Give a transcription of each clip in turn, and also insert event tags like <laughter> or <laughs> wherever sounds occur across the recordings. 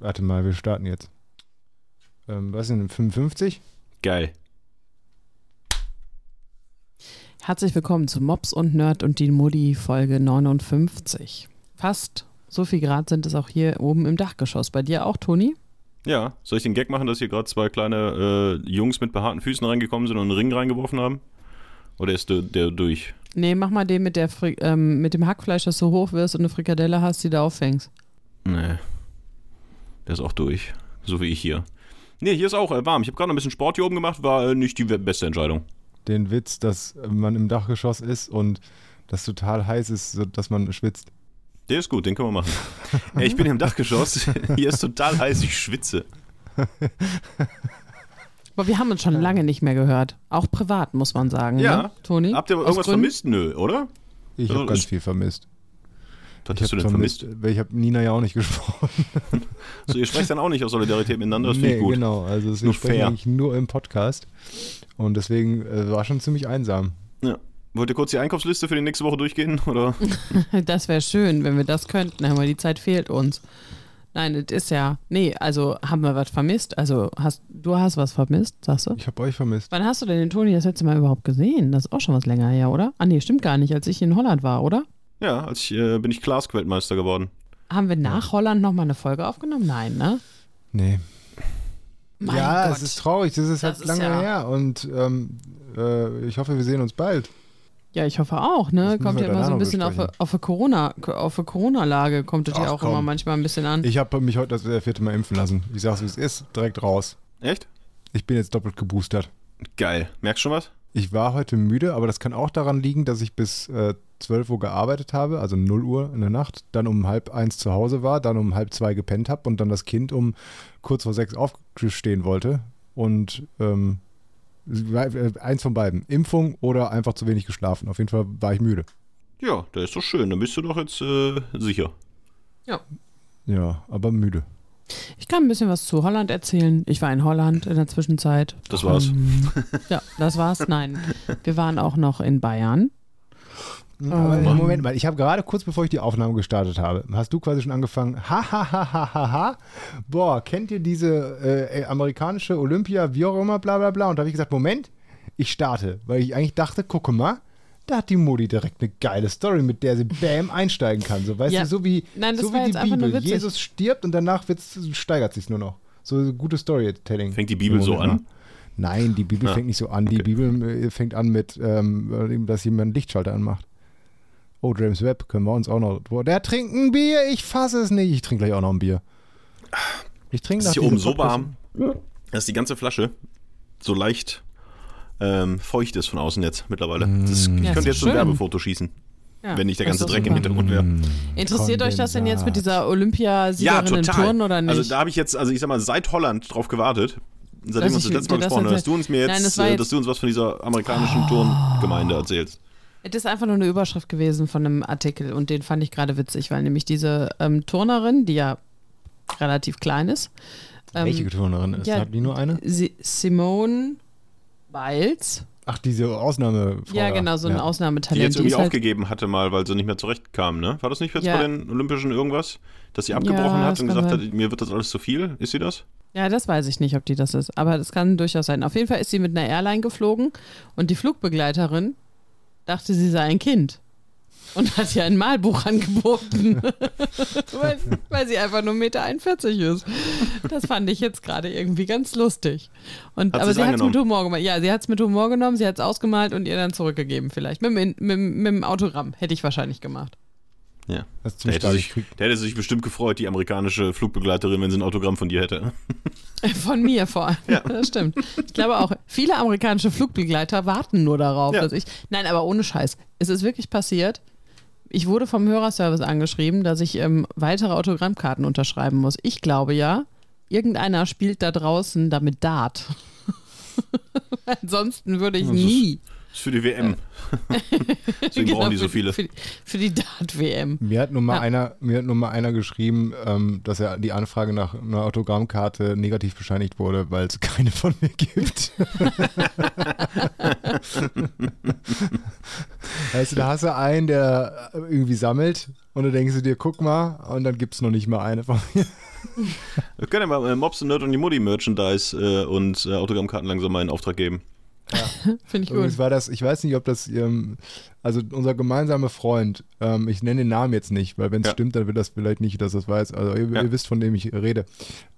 Warte mal, wir starten jetzt. Ähm, was sind 55? Geil. Herzlich willkommen zu Mops und Nerd und die Mutti Folge 59. Fast so viel Grad sind es auch hier oben im Dachgeschoss. Bei dir auch, Toni? Ja, soll ich den Gag machen, dass hier gerade zwei kleine äh, Jungs mit behaarten Füßen reingekommen sind und einen Ring reingeworfen haben? Oder ist der, der durch? Nee, mach mal den mit, der Fri ähm, mit dem Hackfleisch, das du hoch wirst und eine Frikadelle hast, die du auffängst. Nee. Der ist auch durch. So wie ich hier. Nee, hier ist auch äh, warm. Ich habe gerade noch ein bisschen Sport hier oben gemacht, war äh, nicht die beste Entscheidung. Den Witz, dass man im Dachgeschoss ist und das total heiß ist, so dass man schwitzt. Der ist gut, den können wir machen. Ich bin hier im Dachgeschoss. <laughs> Hier ist total heiß, ich schwitze. Aber wir haben uns schon lange nicht mehr gehört. Auch privat, muss man sagen. Ja. Ne, Toni? Habt ihr irgendwas Gründen? vermisst? Nö, oder? Ich Also habe ganz viel vermisst. Was Ich hast du habe denn vermisst? weil ich habe Nina ja auch nicht <laughs> gesprochen. So, ihr sprecht dann auch nicht aus Solidarität miteinander, das finde nee, ich gut. genau. Also deswegen Nur sprechen eigentlich nur im Podcast. Und deswegen äh, war schon ziemlich einsam. Ja. Wollt ihr kurz die Einkaufsliste für die nächste Woche durchgehen? Oder? <laughs> Das wäre schön, wenn wir das könnten, aber die Zeit fehlt uns. Nein, es ist ja. Nee, also haben wir was vermisst? Also hast du hast was vermisst, sagst du? Ich habe euch vermisst. Wann hast du denn den Toni das letzte Mal überhaupt gesehen? Das ist auch schon was länger her, oder? Ah, nee, stimmt gar nicht, als ich in Holland war, oder? Ja, als ich, äh, bin ich Klask-Weltmeister geworden. Haben wir nach Holland nochmal eine Folge aufgenommen? Nein, ne? Nee. Mein ja, Gott. es ist traurig. Das ist Das halt ist lange ja- her. Und ähm, äh, ich hoffe, wir sehen uns bald. Ja, ich hoffe auch, ne? Das Kommt ja immer so ein bisschen auf, besprechen. auf eine Corona, auf eine Corona-Lage kommt es ja auch komm. immer manchmal ein bisschen an. Ich habe mich heute das äh, vierte Mal impfen lassen. Ich sag's, wie es ist. Direkt raus. Echt? Ich bin jetzt doppelt geboostert. Geil. Merkst du schon was? Ich war heute müde, aber das kann auch daran liegen, dass ich bis äh, 12 Uhr gearbeitet habe, also 0 Uhr in der Nacht, dann um halb eins zu Hause war, dann um halb zwei gepennt habe und dann das Kind um kurz vor sechs aufstehen wollte. Und ähm, äh, eins von beiden. Impfung oder einfach zu wenig geschlafen. Auf jeden Fall war ich müde. Ja, der ist doch schön. Dann bist du doch jetzt äh, sicher. Ja, aber müde. Ich kann ein bisschen was zu Holland erzählen. Ich war in Holland in der Zwischenzeit. Das war's. Ähm, ja, das war's. Nein. Wir waren auch noch in Bayern. Aber Oh. Moment mal, ich habe gerade kurz bevor ich die Aufnahme gestartet habe, hast du quasi schon angefangen, ha ha ha ha ha ha, boah, kennt ihr diese äh, amerikanische Olympia, wie auch immer, bla bla bla. Und da habe ich gesagt, Moment, ich starte, weil ich eigentlich dachte, gucke mal, da hat die Modi direkt eine geile Story, mit der sie bam einsteigen kann. So, weißt Ja. du, so wie, Nein, das so wie die Bibel. Jesus stirbt und danach wird's, steigert sich nur noch. So gute Storytelling. Fängt die Bibel so an? mal. Nein, die Bibel Ah, fängt nicht so an. Die okay. Bibel äh, fängt an mit, ähm, dass jemand einen Lichtschalter anmacht. Oh, James Webb, können wir uns auch noch. Boah, der trinkt ein Bier, ich fasse es nicht. Ich trinke gleich auch noch ein Bier. Ich trinke Es ist nach hier oben so warm, dass die ganze Flasche so leicht ähm, feucht ist von außen jetzt mittlerweile. Das, ich Ja, könnte jetzt so ein schön. Werbefoto schießen, Ja, wenn nicht der ganze Dreck im super. Hintergrund wäre. Mm, Interessiert euch das denn jetzt mit dieser Ja, Olympiasiegerin im total. Turnen oder nicht? Also da habe ich jetzt, also ich sag mal, seit Holland drauf gewartet. Seitdem wir uns das letzte Mal gesprochen haben, dass du uns mir jetzt, Nein, das äh, jetzt- Oh. dass du uns was von dieser amerikanischen Turngemeinde erzählst. Es ist einfach nur eine Überschrift gewesen von einem Artikel und den fand ich gerade witzig, weil nämlich diese ähm, Turnerin, die ja relativ klein ist, ähm, Welche Turnerin ist? ja, Hat die nur eine? Si Simone Biles, Ach, diese Ausnahme. ja genau, so ein ja. Die Ausnahmetalent. jetzt irgendwie ist halt, aufgegeben hatte mal, weil sie nicht mehr zurechtkam, ne? War das nicht jetzt Ja. bei den Olympischen irgendwas? Dass sie abgebrochen Ja, hat und gesagt sein. hat, mir wird das alles zu viel? Ist sie das? ja, das weiß ich nicht, ob die das ist, aber das kann durchaus sein. Auf jeden Fall ist sie mit einer Airline geflogen und die Flugbegleiterin dachte, sie sei ein Kind. Und hat ihr ein Malbuch angeboten, <laughs> weil, weil sie einfach nur 1,41 Meter ist. Das fand ich jetzt gerade irgendwie ganz lustig. Und, Hat aber sie hat es mit? Humor gemacht. Ja, sie hat es mit Humor genommen, sie hat es ausgemalt und ihr dann zurückgegeben vielleicht. Mit, mit, dem- mit dem Autogramm hätte ich wahrscheinlich gemacht. Ja. Das ist Der ziemlich hätte, stark. sich, der hätte sich bestimmt gefreut, die amerikanische Flugbegleiterin, wenn sie ein Autogramm von dir hätte. <laughs> Von mir vor allem. Ja. Das stimmt. Ich glaube auch, viele amerikanische Flugbegleiter warten nur darauf, Ja. dass ich. Nein, aber ohne Scheiß. Es ist wirklich passiert. Ich wurde vom Hörerservice angeschrieben, dass ich ähm, weitere Autogrammkarten unterschreiben muss. Ich glaube ja, irgendeiner spielt da draußen damit Dart. <laughs> Ansonsten würde ich nie. Das ist für die WM. Deswegen brauchen die so für, viele. Für, die- für die Dart-WM. Mir hat nur mal Ja. einer, mir hat nur mal einer geschrieben, ähm, dass er die Anfrage nach einer Autogrammkarte negativ bescheinigt wurde, weil es <laughs> keine von mir gibt. <laughs> weißt du, da hast du einen, der irgendwie sammelt und dann denkst du dir, guck mal, und dann gibt es noch nicht mal eine von mir. Wir können ja mal äh, Mobs und Nerd und die Mutti Merchandise äh, und äh, Autogrammkarten langsam mal in Auftrag geben. <laughs> Finde ich Übrigens gut. war das, ich weiß nicht, ob das, ähm, also unser gemeinsamer Freund, ähm, ich nenne den Namen jetzt nicht, weil wenn es Ja. stimmt, dann will das vielleicht nicht, dass das weiß. Also ihr, Ja. ihr wisst, von dem ich rede.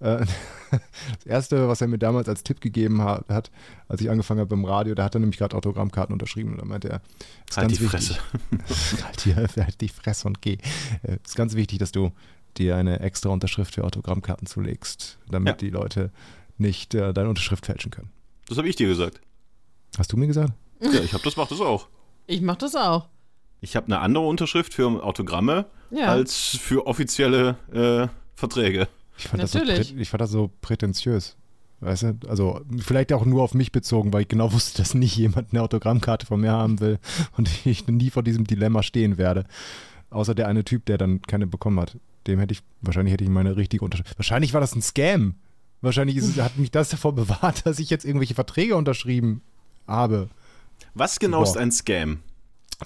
Äh, <laughs> das erste, was er mir damals als Tipp gegeben ha- hat, als ich angefangen habe im Radio, da hat er nämlich gerade Autogrammkarten unterschrieben und da meinte er, ist Halt ganz die wichtig, Fresse. <laughs> halt, die, halt die Fresse und geh. Äh, ist ganz wichtig, dass du dir eine extra Unterschrift für Autogrammkarten zulegst, damit Ja. die Leute nicht äh, deine Unterschrift fälschen können. Das habe ich dir gesagt. Hast du mir gesagt? Ja, ich habe das macht das auch. Ich mache das auch. Ich habe eine andere Unterschrift für Autogramme Ja. als für offizielle äh, Verträge. Ich fand, das so, Natürlich. ich fand das so prätentiös. Weißt du? Also, vielleicht auch nur auf mich bezogen, weil ich genau <laughs> wusste, dass nicht jemand eine Autogrammkarte von mir haben will und <laughs> ich nie vor diesem Dilemma stehen werde. Außer der eine Typ, der dann keine bekommen hat. Dem hätte ich, wahrscheinlich hätte ich meine richtige Unterschrift. Wahrscheinlich war das ein Scam. Wahrscheinlich ist, es- hat mich das davor bewahrt, <laughs> dass ich jetzt irgendwelche Verträge unterschrieben habe. Was genau Boah. ist ein Scam?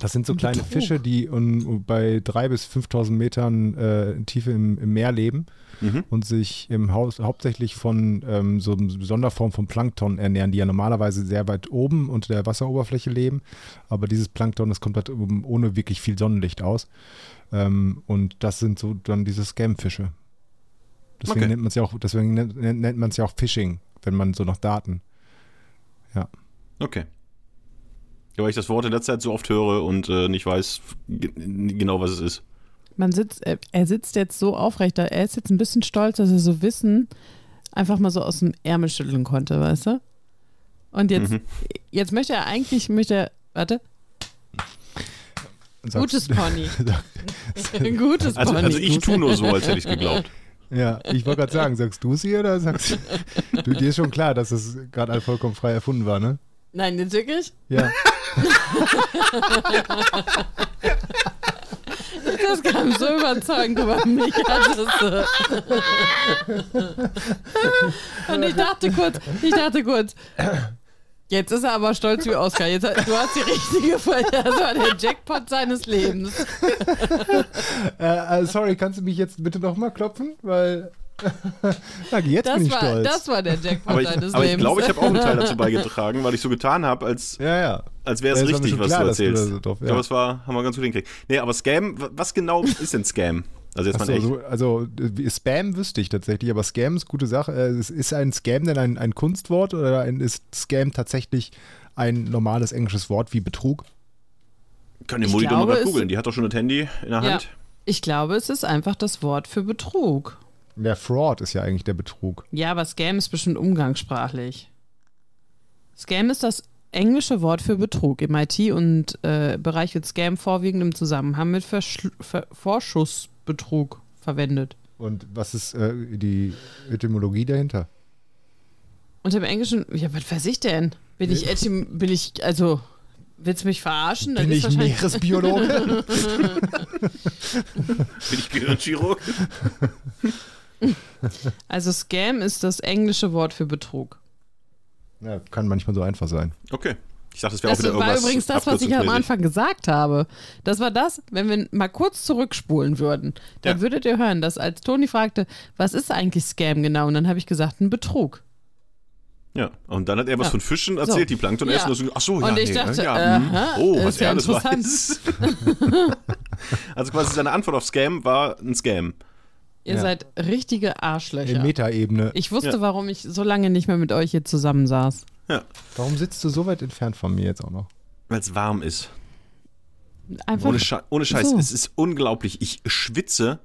Das sind so Ein kleine Betrug. Fische, die um, bei 3.000 bis 5.000 Metern äh, Tiefe im, im Meer leben Mhm. und sich im Haus hauptsächlich von ähm, so einer Sonderform von Plankton ernähren, die ja normalerweise sehr weit oben unter der Wasseroberfläche leben. Aber dieses Plankton, das kommt halt ohne wirklich viel Sonnenlicht aus. Ähm, und das sind so dann diese Scam-Fische. Deswegen Okay. nennt man es ja auch, deswegen nennt, nennt man es ja auch Phishing, wenn man so nach Daten. Okay. Ja, weil ich das Wort in letzter Zeit so oft höre und äh, nicht weiß genau, was es ist. Man sitzt, er, er sitzt jetzt so aufrecht da. Er ist jetzt ein bisschen stolz, dass er so Wissen einfach mal so aus dem Ärmel schütteln konnte, weißt du? Und jetzt, Mhm. jetzt möchte er eigentlich, möchte er, warte, Und sagst- gutes Pony. <laughs> <laughs> gutes Also, Pony. also ich tue nur so, als hätte ich es geglaubt. Ja, ich wollte gerade sagen, sagst du es hier oder sagst <laughs> du? Dir ist schon klar, dass das gerade vollkommen frei erfunden war, ne? Nein, jetzt wirklich? Ja. Das kam so überzeugend über mich. Und ich dachte kurz, ich dachte kurz, jetzt ist er aber stolz wie Oscar. Jetzt, du hast die richtige, das war der Jackpot seines Lebens. Äh, äh, sorry, kannst du mich jetzt bitte nochmal klopfen? Weil. Danke, jetzt Das bin ich war, stolz. das war der Jackpot Aber ich, seines aber ich Lebens. glaube, ich habe auch einen Teil dazu <laughs> beigetragen, weil ich so getan habe, als, ja, ja. als wäre es Ja, richtig, was klar, du dass du erzählst. so drauf- Ich glaube, ja. es war, haben wir ganz gut hingekriegt. Nee, aber Scam, was genau <laughs> ist denn Scam? Also jetzt Ach mal so, echt. also Spam wüsste ich tatsächlich, aber Scam ist gute Sache. Äh, ist- ein Scam denn ein, ein Kunstwort oder ein, ist Scam tatsächlich ein normales englisches Wort wie Betrug? Kann die Ich Mutti doch mal googeln. Die hat doch schon das Handy in der Ja. Hand. Ich glaube, es ist einfach das Wort für Betrug. Der Fraud ist ja eigentlich der Betrug. Ja, aber Scam ist bestimmt umgangssprachlich. Scam ist das englische Wort für Betrug. Im IT- und äh, Bereich wird Scam vorwiegend im Zusammenhang mit Verschl Ver Vorschussbetrug verwendet. Und was ist äh, die Etymologie dahinter? Und im Englischen, ja, was weiß ich denn? Bin ich, etym bin ich, also, willst du mich verarschen? Das Bin ist ich wahrscheinlich- Meeresbiologe? <laughs> Bin ich Gehirnchirurg? <laughs> <laughs> Also Scam ist das englische Wort für Betrug. ja, kann manchmal so einfach sein. Okay. Ich dachte, das wäre auch Das wieder war irgendwas. übrigens das, was ich am. Anfang gesagt habe. Das war das, wenn wir mal kurz zurückspulen würden, dann Ja. würdet ihr hören, dass als Toni fragte, was ist eigentlich Scam genau? Und dann habe ich gesagt, ein Betrug. Ja, und dann hat er was Ja. von Fischen erzählt, die Plankton Ja. essen. Und so, ach so, ja, Und ich nee, dachte, ja, hm. aha, oh, ist was ja er alles weiß. <laughs> <laughs> also quasi seine Antwort auf Scam war ein Scam. Ihr Ja. seid richtige In Arschlöcher. Metaebene. Ich wusste, Ja. warum ich so lange nicht mehr mit euch hier zusammen saß. Warum sitzt du so weit entfernt von mir jetzt auch noch? Weil es warm ist. Einfach Ohne, Sche ohne Scheiß, so. es ist unglaublich. Ich schwitze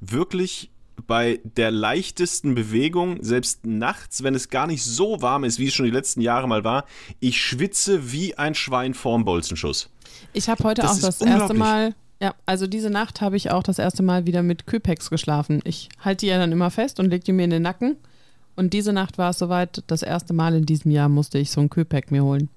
wirklich bei der leichtesten Bewegung, selbst nachts, wenn es gar nicht so warm ist, wie es schon die letzten Jahre mal war. Ich schwitze wie ein Schwein vorm Bolzenschuss. Ich habe heute Das auch das erste. Mal, ja, also diese Nacht habe ich auch das erste Mal wieder mit Küpex geschlafen. Ich halte die ja dann immer fest und lege die mir in den Nacken. Und diese Nacht war es soweit, das erste Mal in diesem Jahr musste ich so ein Kühlpack mir holen.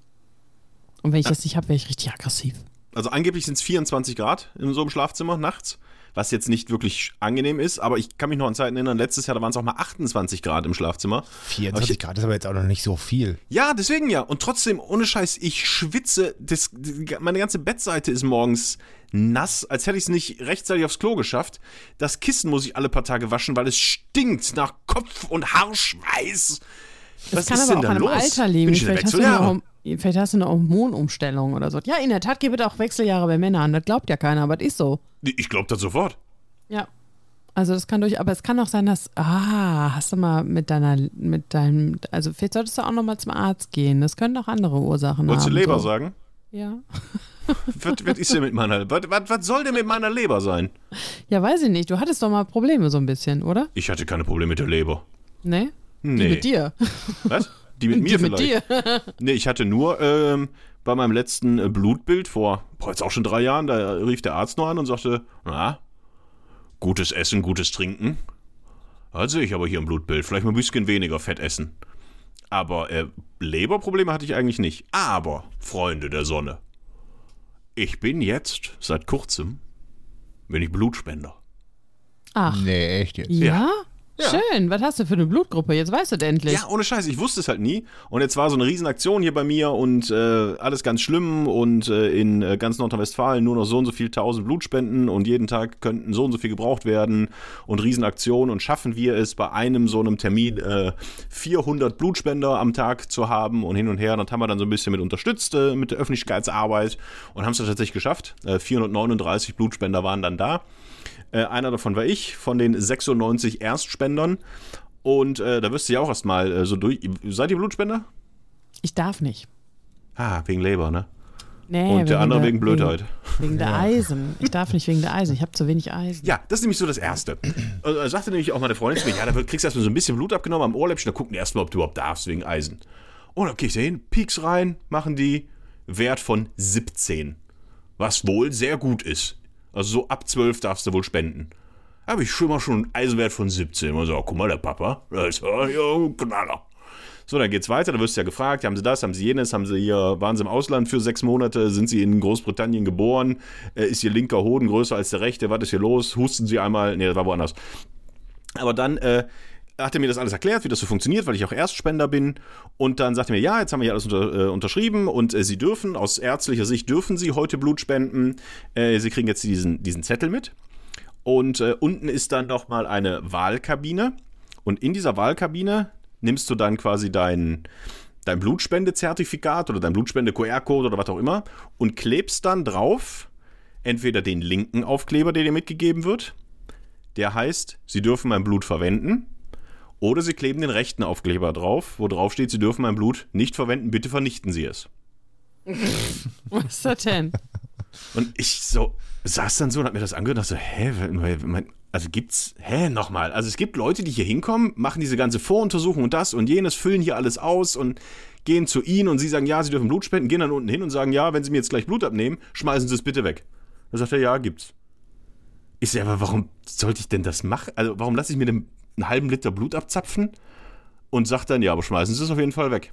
Und wenn ich das nicht habe, wäre ich richtig aggressiv. Also angeblich sind es 24 Grad in so einem Schlafzimmer nachts, was jetzt nicht wirklich angenehm ist, aber ich kann mich noch an Zeiten erinnern, letztes Jahr da waren es auch mal 28 Grad im Schlafzimmer. 24 Grad ist aber jetzt auch noch nicht so viel. Ja, deswegen ja. Und trotzdem, ohne Scheiß, ich schwitze. Das, meine ganze Bettseite ist morgens nass, als hätte ich es nicht rechtzeitig aufs Klo geschafft. Das Kissen muss ich alle paar Tage waschen, weil es stinkt nach Kopf und Haarschweiß. Das Was kann ist aber denn auch da an los? Alter liegen. Vielleicht hast, du eine, vielleicht hast du eine Hormonumstellung oder so. Ja, in der Tat gibt es auch Wechseljahre bei Männern. Das glaubt ja keiner, aber das ist so. Ich glaube das sofort. Ja. Also das kann durch, aber es kann auch sein, dass, ah, hast du mal mit deiner, mit deinem, also vielleicht solltest du auch nochmal zum Arzt gehen. Das können auch andere Ursachen Wolltest du haben. Leber so. sagen? Ja. <laughs> Was, was ist denn mit meiner, was, was, was soll denn mit meiner Leber sein? Ja, weiß ich nicht. Du hattest doch mal Probleme so ein bisschen, oder? Ich hatte keine Probleme mit der Leber. Ne? Die Nee. mit dir. Was? Die mit <laughs> mir Die mit vielleicht. dir. <laughs> Nee, ich hatte nur ähm, bei meinem letzten äh, Blutbild vor, boah, jetzt auch schon drei Jahren, da rief der Arzt noch an und sagte, na, gutes Essen, gutes Trinken. Sehe ich aber hier im Blutbild, vielleicht mal ein bisschen weniger Fett essen. Aber äh, Leberprobleme hatte ich eigentlich nicht. Aber, Freunde der Sonne, ich bin jetzt, seit kurzem, bin ich Blutspender. Ach. Nee, echt jetzt. Ja? Ja. Schön. Was hast du für eine Blutgruppe? Jetzt weißt du es endlich. Ja, ohne Scheiß, ich wusste es halt nie. Und jetzt war so eine Riesenaktion hier bei mir und äh, alles ganz schlimm und äh, in äh, ganz Nordrhein-Westfalen nur noch so und so viel tausend Blutspenden und jeden Tag könnten so und so viel gebraucht werden und Riesenaktion und schaffen wir es bei einem so einem Termin äh, 400 Blutspender am Tag zu haben und hin und her. Das haben wir dann so ein bisschen mit unterstützt äh, mit der Öffentlichkeitsarbeit und haben es dann tatsächlich geschafft. Äh, 439 Blutspender waren dann da. Äh, einer davon war ich, von den 96 Erstspendern. Und äh, da wirst du ja auch erstmal äh, so durch. Seid ihr Blutspender? Ich darf nicht. Ah, wegen Leber, ne? Nee, Und der andere wegen Blödheit. Wegen, wegen der Eisen. Ich darf nicht wegen der Eisen. Ich habe zu wenig Eisen. Ja, das ist nämlich so das Erste. Also, da sagte nämlich auch meine Freundin zu mir, ja, da kriegst du erstmal so ein bisschen Blut abgenommen am Ohrläppchen, da gucken die erstmal, ob du überhaupt darfst wegen Eisen. Und dann geh ich da hin, Pieks rein, machen die Wert von 17. Was wohl sehr gut ist. Also so ab 12 darfst du wohl spenden. Habe ich schon mal schon einen Eisenwert von 17. Und so, guck mal, der Papa, das ist ja ein Knaller. So, dann geht's weiter, da wirst du ja gefragt, haben sie das, haben sie jenes, haben sie hier, waren sie im Ausland für sechs Monate, sind sie in Großbritannien geboren, äh, ist ihr linker Hoden größer als der rechte, was ist hier los, husten sie einmal, nee, das war woanders. Aber dann äh, hat er mir das alles erklärt, wie das so funktioniert, weil ich auch Erstspender bin. Und dann sagte er mir, ja, jetzt haben wir hier alles unter, äh, unterschrieben und äh, Sie dürfen, aus ärztlicher Sicht dürfen Sie heute Blut spenden. Äh, Sie kriegen jetzt diesen, diesen Zettel mit. Und äh, unten ist dann nochmal eine Wahlkabine. Und in dieser Wahlkabine nimmst du dann quasi dein, dein Blutspendezertifikat oder dein Blutspende-QR-Code oder was auch immer und klebst dann drauf entweder den linken Aufkleber, der dir mitgegeben wird, der heißt, Sie dürfen mein Blut verwenden, oder Sie kleben den rechten Aufkleber drauf, wo drauf steht, Sie dürfen mein Blut nicht verwenden, bitte vernichten Sie es. <laughs> Was ist das denn? Und ich so saß dann so und hab mir das angehört und dachte so, hä, also gibt's, hä, nochmal. Also es gibt Leute, die hier hinkommen, machen diese ganze Voruntersuchung und das und jenes, füllen hier alles aus und gehen zu ihnen und sie sagen, ja, sie dürfen Blut spenden, gehen dann unten hin und sagen, ja, wenn sie mir jetzt gleich Blut abnehmen, schmeißen sie es bitte weg. Dann sagt er, ja, gibt's. Ich sage, aber warum sollte ich denn das machen? Also warum lasse ich mir denn einen halben Liter Blut abzapfen und sag dann, ja, aber schmeißen sie es auf jeden Fall weg.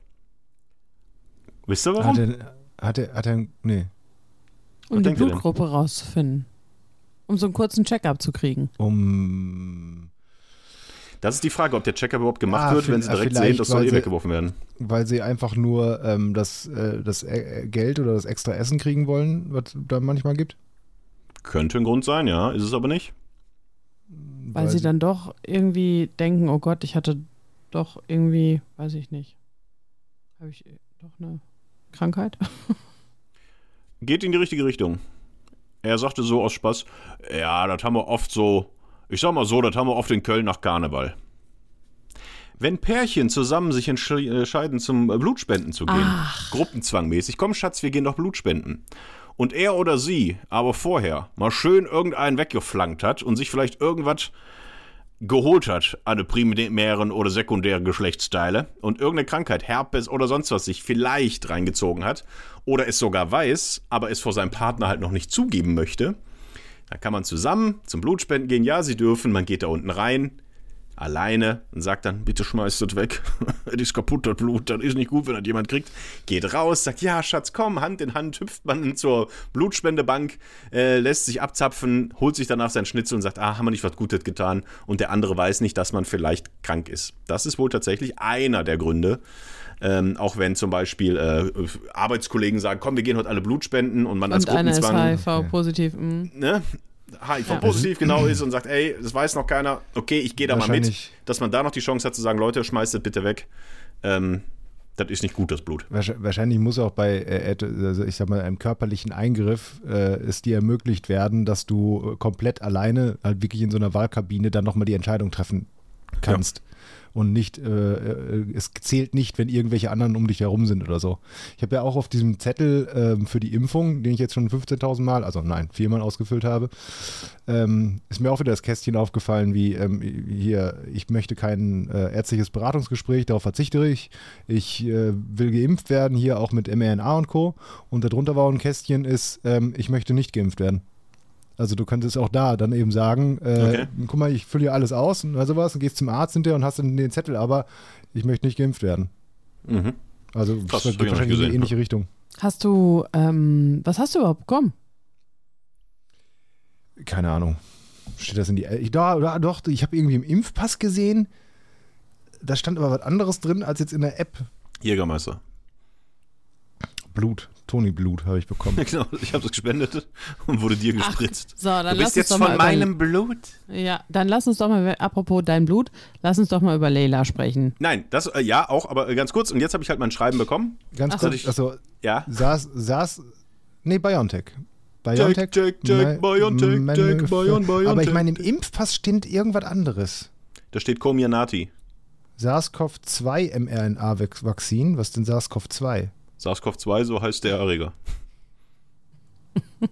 Wisst ihr warum? Hat er, hat er, hat er, nee, Um die ihr denn? Blutgruppe rauszufinden. Um so einen kurzen Check-up zu kriegen. um, Das ist die Frage, ob der Checker überhaupt gemacht Ah, wird, wenn sie direkt sehen, das soll eh weggeworfen werden. weil sie einfach nur ähm, das, äh, das äh, Geld oder das extra Essen kriegen wollen, was da manchmal gibt. Könnte ein Grund sein, ja, ist es aber nicht. Weil sie dann doch irgendwie denken, oh Gott, ich hatte doch irgendwie, weiß ich nicht. Habe ich doch eine Krankheit? <laughs> Geht in die richtige Richtung. Er sagte so aus Spaß, ja, das haben wir oft so, ich sag mal so, das haben wir oft in Köln nach Karneval. Wenn Pärchen zusammen sich entsch- entscheiden, zum äh, Blutspenden zu gehen, gruppenzwangmäßig, komm Schatz, wir gehen doch Blutspenden. Und er oder sie aber vorher mal schön irgendeinen weggeflankt hat und sich vielleicht irgendwas geholt hat, eine primären oder sekundären Geschlechtsteile und irgendeine Krankheit, Herpes oder sonst was sich vielleicht reingezogen hat oder es sogar weiß, aber es vor seinem Partner halt noch nicht zugeben möchte, dann kann man zusammen zum Blutspenden gehen. Ja, sie dürfen, man geht da unten rein, alleine und sagt dann, bitte schmeißt das weg. das <laughs> ist kaputt, das Blut, das ist nicht gut, wenn das jemand kriegt. Geht raus, sagt, ja, Schatz, komm, Hand in Hand, hüpft man zur Blutspendebank, äh, lässt sich abzapfen, holt sich danach sein Schnitzel und sagt, ah, haben wir nicht was Gutes getan. Und der andere weiß nicht, dass man vielleicht krank ist. Das ist wohl tatsächlich einer der Gründe. Ähm, auch wenn zum Beispiel äh, Arbeitskollegen sagen, komm, wir gehen heute alle Blut spenden und man als Und einer ist Gruppenzwang HIV-positiv. mhm. ne, HIV Ja. positiv genau ist und sagt, ey, das weiß noch keiner, okay, ich gehe da mal mit, dass man da noch die Chance hat zu sagen, Leute, schmeißt das bitte weg. Ähm, das ist nicht gut, das Blut. Wahrsch- Wahrscheinlich muss auch bei, äh, also ich sag mal, einem körperlichen Eingriff äh, es dir ermöglicht werden, dass du komplett alleine, halt wirklich in so einer Wahlkabine, dann nochmal die Entscheidung treffen kannst. Und nicht, äh, äh, es zählt nicht, wenn irgendwelche anderen um dich herum sind oder so. Ich habe ja auch auf diesem Zettel ähm, für die Impfung, den ich jetzt schon 15.000 Mal, also nein, viermal ausgefüllt habe, ähm, ist mir auch wieder das Kästchen aufgefallen, wie ähm, hier, ich möchte kein äh, ärztliches Beratungsgespräch, darauf verzichte ich. Ich äh, will geimpft werden, hier auch mit mRNA und Co. Und darunter war ein Kästchen, ist, ähm, ich möchte nicht geimpft werden. Also du könntest auch da dann eben sagen, äh, Okay. guck mal, ich fülle hier alles aus und sowas und gehst zum Arzt hinterher und hast dann den Zettel, aber ich möchte nicht geimpft werden. Mhm. Also Krass, das geht wahrscheinlich in die ähnliche Richtung. Hast du, ähm, was hast du überhaupt bekommen? Keine Ahnung. Steht das in die. Ich, da, da, doch, ich habe irgendwie im Impfpass gesehen. Da stand aber was anderes drin als jetzt in der App. Jägermeister. Blut. Toni Blut habe ich bekommen. <laughs> genau, ich habe das gespendet und wurde dir gespritzt. So, dann du lass bist uns jetzt doch von mal über, meinem Blut. Ja, dann lass uns doch mal, apropos dein Blut, lass uns doch mal über Leila sprechen. Nein, das, äh, ja, auch, aber äh, ganz kurz. Und jetzt habe ich halt mein Schreiben bekommen. Ganz Ach so. kurz, also Ja. saß, saß, nee, BioNTech. BioNTech. Jack, Jack, BioNTech, Man- Jack, Bion, BioNTech. Aber ich meine, im Impfpass stimmt irgendwas anderes. Da steht Comirnaty. SARS-CoV-2 mRNA-Vakzin. Was ist denn SARS-CoV-2? SARS-CoV-2, so heißt der Erreger. <laughs>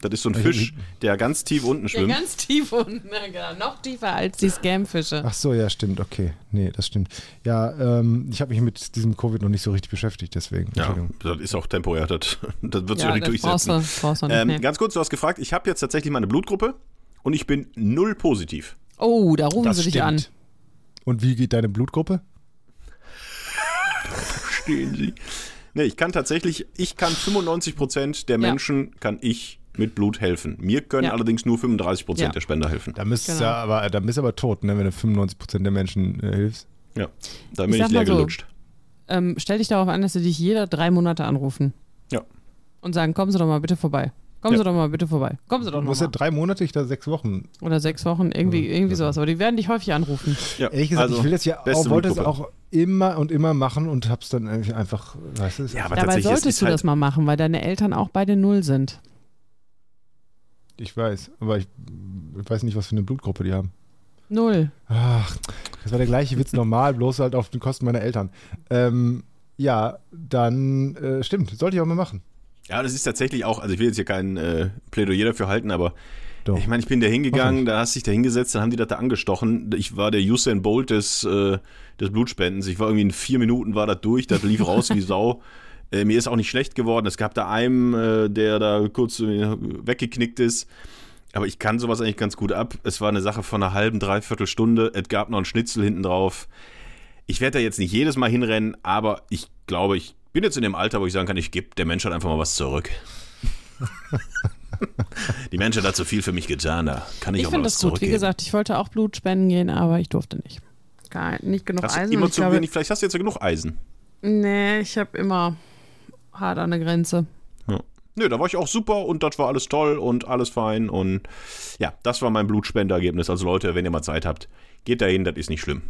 das ist so ein Fisch, der ganz tief unten schwimmt. ganz tief unten, ja, genau. noch tiefer als die Scamfische. Ach so, ja, stimmt, okay. Nee, das stimmt. Ja, ähm, ich habe mich mit diesem Covid noch nicht so richtig beschäftigt, deswegen. Ja, Entschuldigung. das ist auch temporär. Das, das wird sich Ja, auch nicht das brauchst durchsetzen. du, brauchst du nicht Ähm, mehr. ganz kurz, du hast gefragt, ich habe jetzt tatsächlich meine Blutgruppe und ich bin null positiv. Oh, da rufen Das sie dich stimmt. an. Und wie geht deine Blutgruppe? Stehen Sie. Nee, ich kann tatsächlich, ich kann 95% der Ja. Menschen, kann ich mit Blut helfen. Mir können Ja. allerdings nur 35% Ja. der Spender helfen. Da müsstest Genau. du aber, da bist du aber tot, ne, wenn du 95% der Menschen äh, hilfst. Ja, da Ich bin ich, mal leer so. gelutscht. Ähm, stell dich darauf an, dass sie dich jeder drei Monate anrufen. Ja. Und sagen, kommen Sie doch mal bitte vorbei. Kommen Ja. Sie doch mal bitte vorbei. Kommen Sie doch Du noch musst ja mal. drei Monate, ich da sechs Wochen. Oder sechs Wochen, irgendwie, Ja. irgendwie sowas. Aber die werden dich häufig anrufen. Ja, Ehrlich gesagt, also, ich will das ja auch, wollte es auch immer und immer machen und hab's dann irgendwie einfach, weißt du, es- Ja, aber Dabei es solltest ist du halt, das mal machen, weil deine Eltern auch beide Null sind. ich weiß, aber ich, ich weiß nicht, was für eine Blutgruppe die haben. Null. Ach, das war der gleiche Witz normal, bloß halt auf den Kosten meiner Eltern. Ähm, ja, dann äh, stimmt, sollte ich auch mal machen. Ja, das ist tatsächlich auch, also ich will jetzt hier kein äh, Plädoyer dafür halten, aber Doch. ich meine, ich bin da hingegangen, da hast dich da hingesetzt, dann haben die das da angestochen. Ich war der Usain Bolt des, äh, des Blutspendens. Ich war irgendwie in vier Minuten war das durch, das lief raus wie <laughs> Sau. Äh, mir ist auch nicht schlecht geworden. Es gab da einen, äh, der da kurz äh, weggeknickt ist. Aber ich kann sowas eigentlich ganz gut ab. Es war eine Sache von einer halben, dreiviertel Stunde. Es gab noch einen Schnitzel hinten drauf. Ich werde da jetzt nicht jedes Mal hinrennen, aber ich glaube, ich bin jetzt in dem Alter, wo ich sagen kann, ich gebe der Menschheit einfach mal was zurück. <laughs> Die Menschheit hat so viel für mich getan, da kann ich, Ich auch mal finde was das gut. Wie zurückgeben. gesagt, ich wollte auch Blut spenden gehen, aber ich durfte nicht. Gar, nicht genug hast Eisen. immer zu glaube, wenig, vielleicht hast du jetzt ja genug Eisen. nee, ich habe immer hart an der Grenze. Ja. Nö, da war ich auch super und das war alles toll und alles fein und ja, das war mein Blutspenderergebnis. Also Leute, wenn ihr mal Zeit habt, geht dahin, das ist nicht schlimm.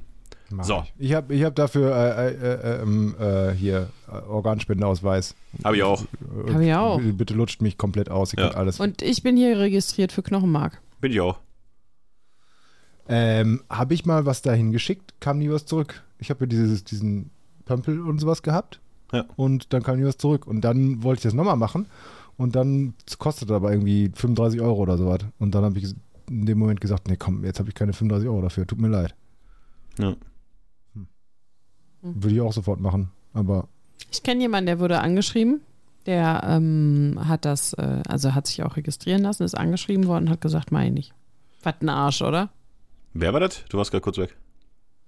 Mach So. Ich, ich habe ich hab dafür äh, äh, äh, ähm, äh, hier äh, Organspendeausweis. Habe ich auch. Äh, Hab ich auch. Bitte, lutscht mich komplett aus, Ja. alles. Und ich bin hier registriert für Knochenmark. Bin ich auch. Ähm, habe ich mal was dahin geschickt, kam nie was zurück. Ich habe ja dieses, diesen Pömpel und sowas gehabt. Ja. Und dann kam nie was zurück. Und dann wollte ich das nochmal machen. Und dann kostet aber irgendwie 35 Euro oder sowas. Und dann habe ich in dem Moment gesagt, nee, komm, jetzt habe ich keine 35 Euro dafür. Tut mir leid. Ja. Würde ich auch sofort machen. Aber Ich kenne jemanden, der wurde angeschrieben. Der ähm, hat das, äh, also hat sich auch registrieren lassen, ist angeschrieben worden, hat gesagt, meine ich nicht. Was ein Arsch, oder? Wer war das? Du warst gerade kurz weg.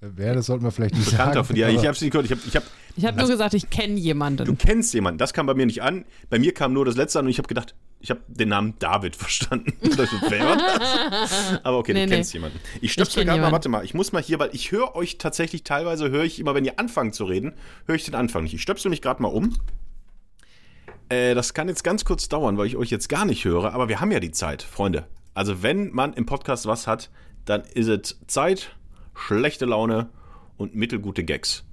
Wer, das sollten wir vielleicht nicht Bekannter sagen. von dir. Ich hab's nicht gehört. Ich hab, ich hab, Ich habe nur gesagt, ich kenne jemanden. du kennst jemanden. Das kam bei mir nicht an. Bei mir kam nur das letzte an und ich habe gedacht, ich habe den Namen David <laughs> verstanden. Das ist- Wer war das? Aber okay, Nee, du nee. kennst jemanden. Ich stöpsel gerade mal, warte mal. Ich muss mal hier, weil ich höre euch tatsächlich teilweise, höre ich immer, wenn ihr anfangt zu reden, höre ich den Anfang nicht. Ich stöpsel mich gerade mal um. Äh, das kann jetzt ganz kurz dauern, weil ich euch jetzt gar nicht höre, aber wir haben ja die Zeit, Freunde. Also wenn man im Podcast was hat, dann ist es Zeit, schlechte Laune und mittelgute Gags.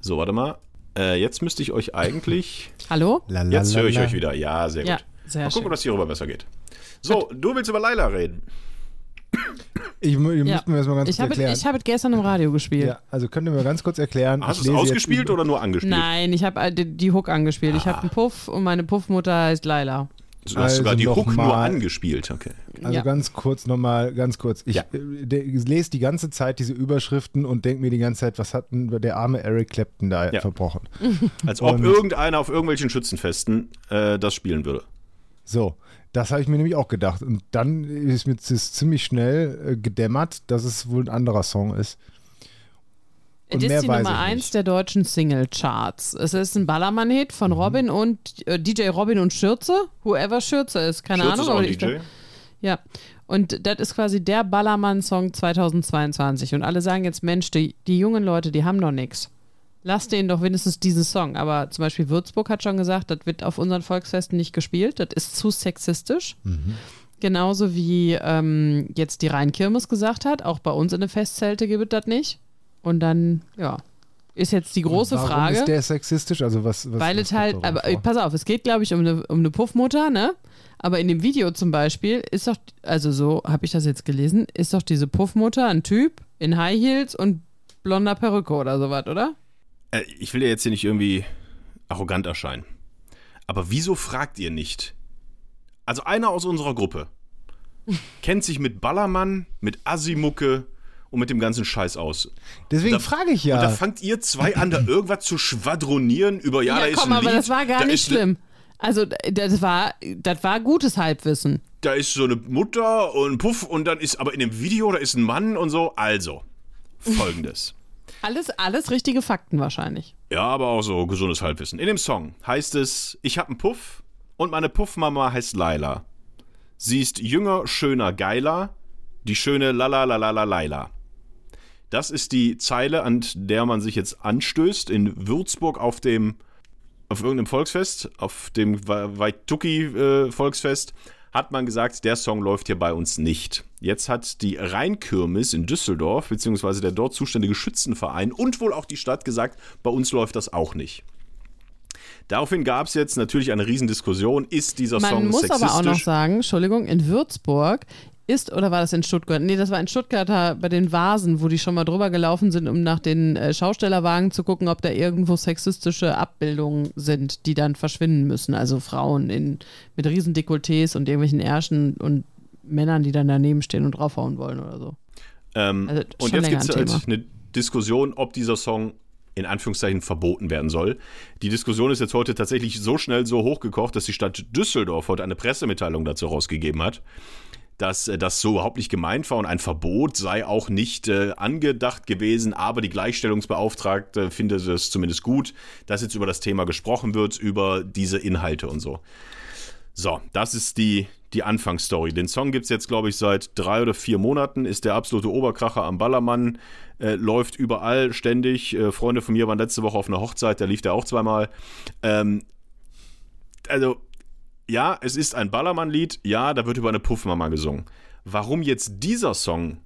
So, warte mal. Äh, jetzt müsste ich euch eigentlich. Hallo? Jetzt höre ich euch wieder. Ja, sehr Ja, gut. Sehr Mal gucken, schön. ob das hierüber besser geht. So, du willst über Laila reden. Ich, ihr Ja. mir das mal ganz Ich kurz habe erklären. ich hab es gestern im Radio gespielt. ja, also könnt ihr mir ganz kurz erklären. Hast ich du es jetzt ausgespielt oder nur angespielt? Nein, ich habe die, die Hook angespielt. Ich habe einen Puff und meine Puffmutter heißt Laila. Du hast sogar Also die noch Hook nur mal- angespielt. Okay. Also Ja. ganz kurz nochmal, ganz kurz. Ich Ja. äh, lese die ganze Zeit diese Überschriften und denke mir die ganze Zeit, was hat denn der arme Eric Clapton da Ja. verbrochen? <laughs> Als ob Und- irgendeiner auf irgendwelchen Schützenfesten äh, das spielen würde. So, das habe ich mir nämlich auch gedacht. Und dann ist mir z- ziemlich schnell äh, gedämmert, dass es wohl ein anderer Song ist. Und Es ist die Nummer ich 1 nicht. der deutschen Single-Charts. Es ist ein Ballermann-Hit Mhm. von Robin und äh, DJ Robin und Schürze. Whoever Schürze ist, keine Schürze Ahnung. ist auch ich- DJ. Ja. Und das ist quasi der Ballermann-Song 2022. Und alle sagen jetzt, Mensch, die, die jungen Leute, die haben doch nichts. Lass denen doch wenigstens diesen Song. Aber zum Beispiel Würzburg hat schon gesagt, das wird auf unseren Volksfesten nicht gespielt. Das ist zu sexistisch. Genauso wie ähm, jetzt die Rheinkirmes gesagt hat, auch bei uns in den Festzelte gibt es das nicht. Und dann, ja, ist jetzt die große Warum Frage. ist der sexistisch? Also was, was Weil es halt, aber vor? pass auf, es geht, glaube ich, um eine, um eine Puffmutter, ne? Aber in dem Video zum Beispiel ist doch, also so habe ich das jetzt gelesen, ist doch diese Puffmutter ein Typ in High Heels und blonder Perücke oder sowas, oder? Äh, ich will ja jetzt hier nicht irgendwie arrogant erscheinen. Aber wieso fragt ihr nicht? Also einer aus unserer Gruppe <laughs> kennt sich mit Ballermann, mit Asimucke und mit dem ganzen Scheiß aus. Deswegen da- frage ich Und da ja. fangt ihr zwei an, da <clears throat> irgendwas zu schwadronieren über, ja, da ist komm, ein aber Lied, das war gar da nicht ist schlimm. Also, das war, das war gutes Halbwissen. da ist so eine Mutter und Puff und dann ist aber in dem Video, da ist ein Mann und so. Also, <laughs> folgendes. Alles, alles richtige Fakten wahrscheinlich. Ja, aber auch so gesundes Halbwissen. In dem Song heißt es, ich hab einen Puff und meine Puffmama heißt Laila. Sie ist jünger, schöner, geiler, die schöne Lala Laila. Das ist die Zeile, an der man sich jetzt anstößt in Würzburg auf dem auf irgendeinem Volksfest, auf dem Wa- Waituki äh, hat man gesagt, der Song läuft hier bei uns nicht. Jetzt hat die Rheinkirmes in Düsseldorf, beziehungsweise der dort zuständige Schützenverein und wohl auch die Stadt gesagt, bei uns läuft das auch nicht. Daraufhin gab es jetzt natürlich eine Riesendiskussion, ist dieser Man Song muss sexistisch? aber auch noch sagen, Entschuldigung, in Würzburg ist, oder war das in Stuttgart? Nee, das war in Stuttgart bei den Vasen, wo die schon mal drüber gelaufen sind, um nach den äh, Schaustellerwagen zu gucken, ob da irgendwo sexistische Abbildungen sind, die dann verschwinden müssen. Also Frauen in, mit riesen Dekolletés und irgendwelchen Ärschen und Männern, die dann daneben stehen und draufhauen wollen oder so. Ähm, Also und jetzt gibt es halt eine Diskussion, ob dieser Song in Anführungszeichen verboten werden soll. Die Diskussion ist jetzt heute tatsächlich so schnell so hochgekocht, dass die Stadt Düsseldorf heute eine Pressemitteilung dazu rausgegeben hat, dass äh, das so überhaupt nicht gemeint war und ein Verbot sei auch nicht äh, angedacht gewesen, aber die Gleichstellungsbeauftragte findet es zumindest gut, dass jetzt über das Thema gesprochen wird, über diese Inhalte und so. So, das ist die, die Anfangsstory. Den Song gibt es jetzt, glaube ich, seit drei oder vier Monaten. Ist der absolute Oberkracher am Ballermann. Äh, läuft überall ständig. Äh, Freunde von mir waren letzte Woche auf einer Hochzeit, da lief der auch zweimal. Ähm, also, ja, es ist ein Ballermann-Lied. Ja, da wird über eine Puffmama gesungen. Warum jetzt dieser Song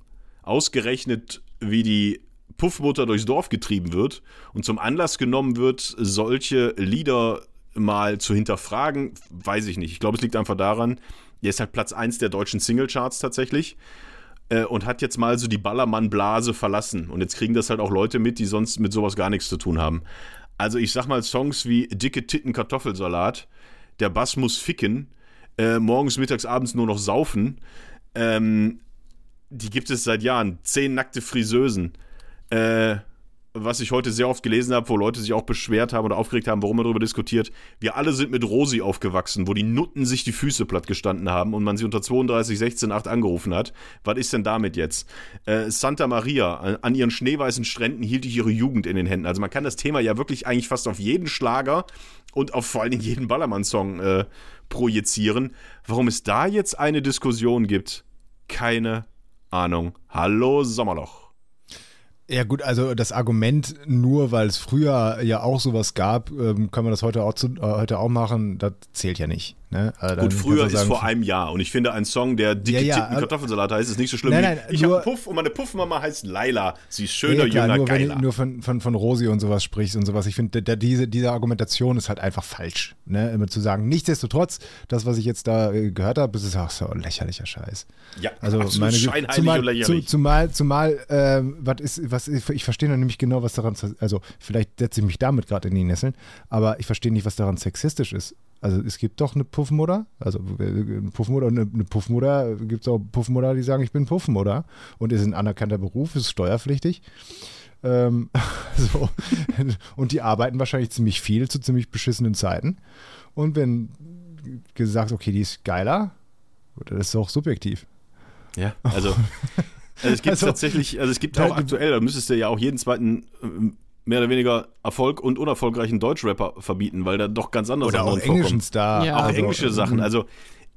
ausgerechnet wie die Puffmutter durchs Dorf getrieben wird und zum Anlass genommen wird, solche Lieder mal zu hinterfragen, weiß ich nicht. Ich glaube, es liegt einfach daran, er ist halt Platz 1 der deutschen Singlecharts tatsächlich äh, und hat jetzt mal so die Ballermann-Blase verlassen. Und jetzt kriegen das halt auch Leute mit, die sonst mit sowas gar nichts zu tun haben. Also ich sag mal Songs wie Dicke Titten Kartoffelsalat, Der Bass muss ficken, äh, morgens, mittags, abends nur noch saufen, ähm, die gibt es seit Jahren. Zehn nackte Friseusen. Äh, was ich heute sehr oft gelesen habe, wo Leute sich auch beschwert haben oder aufgeregt haben, warum man darüber diskutiert. Wir alle sind mit Rosi aufgewachsen, wo die Nutten sich die Füße platt gestanden haben und man sie unter 32, 16, 8 angerufen hat. Was ist denn damit jetzt? Äh, Santa Maria, an ihren schneeweißen Stränden hielt ich ihre Jugend in den Händen. Also man kann das Thema ja wirklich eigentlich fast auf jeden Schlager und auf vor allen Dingen jeden Ballermann-Song äh, projizieren. Warum es da jetzt eine Diskussion gibt, keine Ahnung. Hallo Sommerloch. Ja gut, also das Argument, nur weil es früher ja auch sowas gab, ähm, kann man das heute auch, zu, äh, heute auch machen, das zählt ja nicht. Ne? Also Gut, früher ist vor einem Jahr und ich finde, ein Song, der dicke ja, ja, Kartoffelsalat heißt, ist nicht so schlimm. Nein, nein, ich habe Puff und meine Puffmama heißt Laila. Sie ist schöner, ja, klar, jünger, nur, geiler. Wenn du nur von, von, von Rosi und sowas sprichst und sowas, ich finde, diese, diese Argumentation ist halt einfach falsch. Ne? Immer zu sagen, nichtsdestotrotz, das, was ich jetzt da äh, gehört habe, ist auch so lächerlicher Scheiß. Ja, also meine, zumal, und lächerlich. zumal, zumal äh, was ist, was ist, ich verstehe noch nämlich genau, was daran, also vielleicht setze ich mich damit gerade in die Nesseln, aber ich verstehe nicht, was daran sexistisch ist. Also es gibt doch eine Puffmutter, also eine Puffmutter und eine, Puffmutter, gibt es auch Puffmutter, die sagen, ich bin Puffmutter und ist ein anerkannter Beruf, ist steuerpflichtig. Ähm, <laughs> so. Und die arbeiten wahrscheinlich ziemlich viel zu ziemlich beschissenen Zeiten. Und wenn gesagt, okay, die ist geiler, das ist auch subjektiv. Ja, also, also es gibt also, tatsächlich, also es gibt auch aktuell, da müsstest du ja auch jeden zweiten ähm, mehr oder weniger Erfolg und unerfolgreichen Deutschrapper verbieten, weil da doch ganz andere oder Sachen auch englischen Star. Ja. Auch also, englische Sachen. Also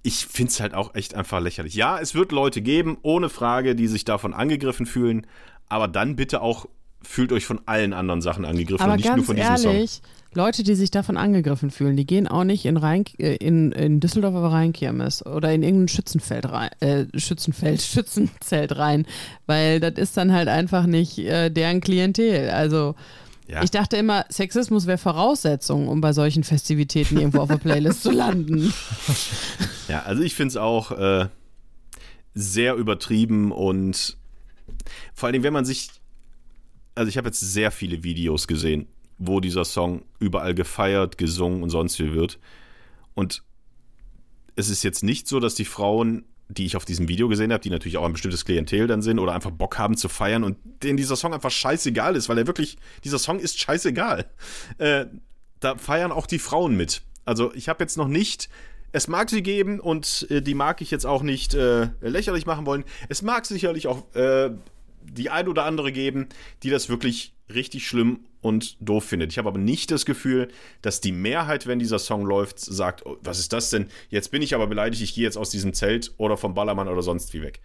ich finde es halt auch echt einfach lächerlich. Ja, es wird Leute geben, ohne Frage, die sich davon angegriffen fühlen, aber dann bitte auch fühlt euch von allen anderen Sachen angegriffen aber und nicht nur von diesem ehrlich, Song. Leute, die sich davon angegriffen fühlen, die gehen auch nicht in, Rhein, äh, in, in Düsseldorfer Rheinkirmes oder in irgendein Schützenfeld rein, äh, Schützenfeld, <laughs> Schützenzelt rein, weil das ist dann halt einfach nicht äh, deren Klientel. Also ja. ich dachte immer, Sexismus wäre Voraussetzung, um bei solchen Festivitäten irgendwo auf der Playlist zu landen. <laughs> Ja, also ich finde es auch äh, sehr übertrieben und vor allem, wenn man sich, also ich habe jetzt sehr viele Videos gesehen wo dieser Song überall gefeiert, gesungen und sonst wie wird. Und es ist jetzt nicht so, dass die Frauen, die ich auf diesem Video gesehen habe, die natürlich auch ein bestimmtes Klientel dann sind oder einfach Bock haben zu feiern und denen dieser Song einfach scheißegal ist, weil er wirklich, dieser Song ist scheißegal. Äh, da feiern auch die Frauen mit. Also ich habe jetzt noch nicht es mag sie geben und äh, die mag ich jetzt auch nicht äh, lächerlich machen wollen. Es mag sicherlich auch äh, die ein oder andere geben, die das wirklich richtig schlimm und doof findet. Ich habe aber nicht das Gefühl, dass die Mehrheit, wenn dieser Song läuft, sagt, oh, was ist das denn? Jetzt bin ich aber beleidigt, ich gehe jetzt aus diesem Zelt oder vom Ballermann oder sonst wie weg.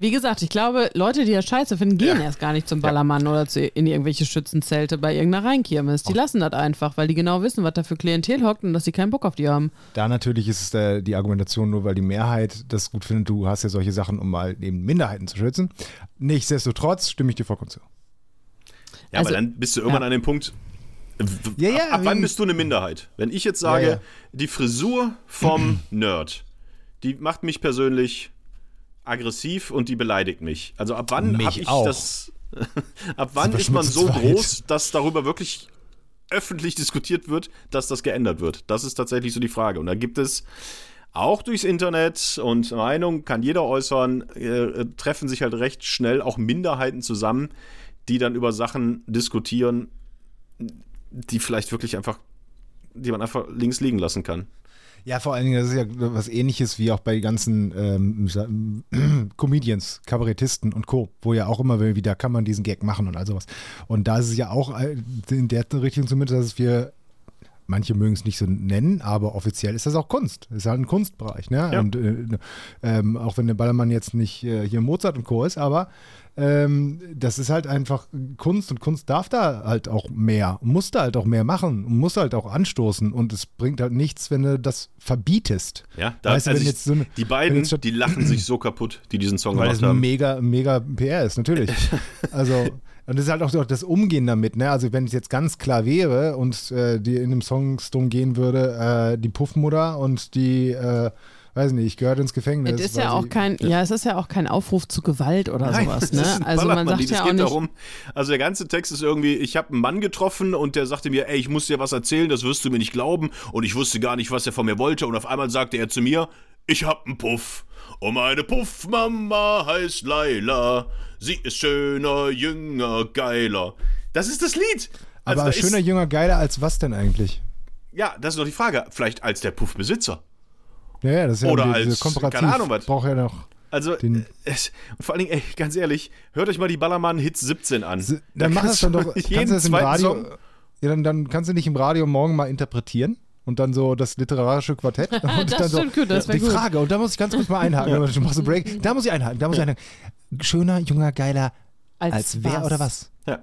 Wie gesagt, ich glaube, Leute, die das scheiße finden, gehen ja. erst gar nicht zum Ballermann ja. oder zu, in irgendwelche Schützenzelte bei irgendeiner Rheinkirmes. Die lassen das einfach, weil die genau wissen, was da für Klientel hockt und dass sie keinen Bock auf die haben. Da natürlich ist es der, die Argumentation nur, weil die Mehrheit das gut findet. Du hast ja solche Sachen, um mal eben Minderheiten zu schützen. Nichtsdestotrotz stimme ich dir vollkommen zu. Ja, also, aber dann bist du irgendwann ja. an dem Punkt. Ja, ja, ab, ab wann bist du eine Minderheit? Wenn ich jetzt sage, ja, die Frisur vom <clears throat> Nerd, die macht mich persönlich aggressiv und die beleidigt mich. Also ab wann habe ich auch. das? <laughs> ab wann ist man so groß, dass darüber wirklich öffentlich diskutiert wird, dass das geändert wird? Das ist tatsächlich so die Frage. Und da gibt es auch durchs Internet und Meinung kann jeder äußern, äh, treffen sich halt recht schnell auch Minderheiten zusammen, die dann über Sachen diskutieren, die vielleicht wirklich einfach, die man einfach links liegen lassen kann. Ja, vor allen Dingen, das ist ja was ähnliches wie auch bei ganzen ähm, <clears throat> Comedians, Kabarettisten und Co., wo ja auch immer wieder kann man diesen Gag machen und all sowas. Und da ist es ja auch äh, in der Richtung zumindest, dass wir manche mögen es nicht so nennen, aber offiziell ist das auch Kunst. Das ist halt ein Kunstbereich. Ne? Ja. Und äh, ähm, auch wenn der Ballermann jetzt nicht äh, hier Mozart und Co. ist, aber ähm, das ist halt einfach Kunst und Kunst darf da halt auch mehr, muss da halt auch mehr machen, muss halt auch anstoßen und es bringt halt nichts, wenn du das verbietest. Ja, da weißt, also ich, so eine, die beiden, die lachen sich so kaputt, die diesen Song gemacht haben. Mega, mega PR ist, natürlich. <laughs> also und das ist halt auch das Umgehen damit, ne? Also wenn es jetzt ganz klar wäre und äh, die in einem Songstone gehen würde, äh, die Puffmutter und die äh, weiß nicht, ich gehört ins Gefängnis. Es ist ja auch kein, ja. ja. es ist ja auch kein Aufruf zu Gewalt oder Nein, sowas, <laughs> ne? also man sagt ja auch nicht. Darum, also der ganze Text ist irgendwie, ich habe einen Mann getroffen und der sagte mir, ey, ich muss dir was erzählen, das wirst du mir nicht glauben und ich wusste gar nicht, was er von mir wollte und auf einmal sagte er zu mir, ich hab einen Puff. Und meine Puffmama heißt Laila. Sie ist schöner, jünger, geiler. Das ist das Lied. Also Aber da schöner, ist, jünger, geiler als was denn eigentlich? Ja, das ist doch die Frage. Vielleicht als der Puffbesitzer. Ja, ja, das ist ja Oder diese als- Komparativ. keine Ahnung was. Braucht ja noch. Also, Den- es, und vor allen Dingen, ey, ganz ehrlich, hört euch mal die Ballermann Hits 17 an. Dann Da mach das kannst dann du doch. jeden <laughs> Kannst du das im zweiten Radio. Song- Ja, dann, dann kannst du nicht im Radio morgen mal interpretieren und dann so das literarische Quartett. <laughs> Und Das dann so, stimmt gut, das Die gut. Frage, und da muss ich ganz kurz mal einhaken. Du machst einen Break. Da muss ich einhaken, da muss ich einhaken. Schöner, junger, geiler, als, wer oder was? Ja.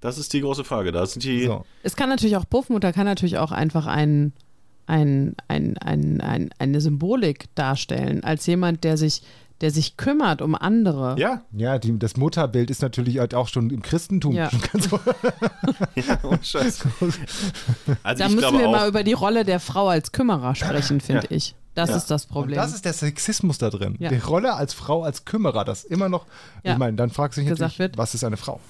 Das ist die große Frage. Da sind die. So. Es kann natürlich auch, Puffmutter kann natürlich auch einfach ein, ein, ein, ein, ein, eine Symbolik darstellen, als jemand, der sich, der sich kümmert um andere. Ja, Ja, die, das Mutterbild ist natürlich halt auch schon im Christentum Ja. schon ganz <laughs> ja, ohne Scheiß. Also Da ich müssen wir auch, mal über die Rolle der Frau als Kümmerer sprechen, finde Ja. ich. Das Ja. ist das Und Problem. das ist der Sexismus da drin. Ja. Die Rolle als Frau, als Kümmerer, das immer noch. Ja. Ich meine, dann fragst du dich Gesagt natürlich, wird. was ist eine Frau?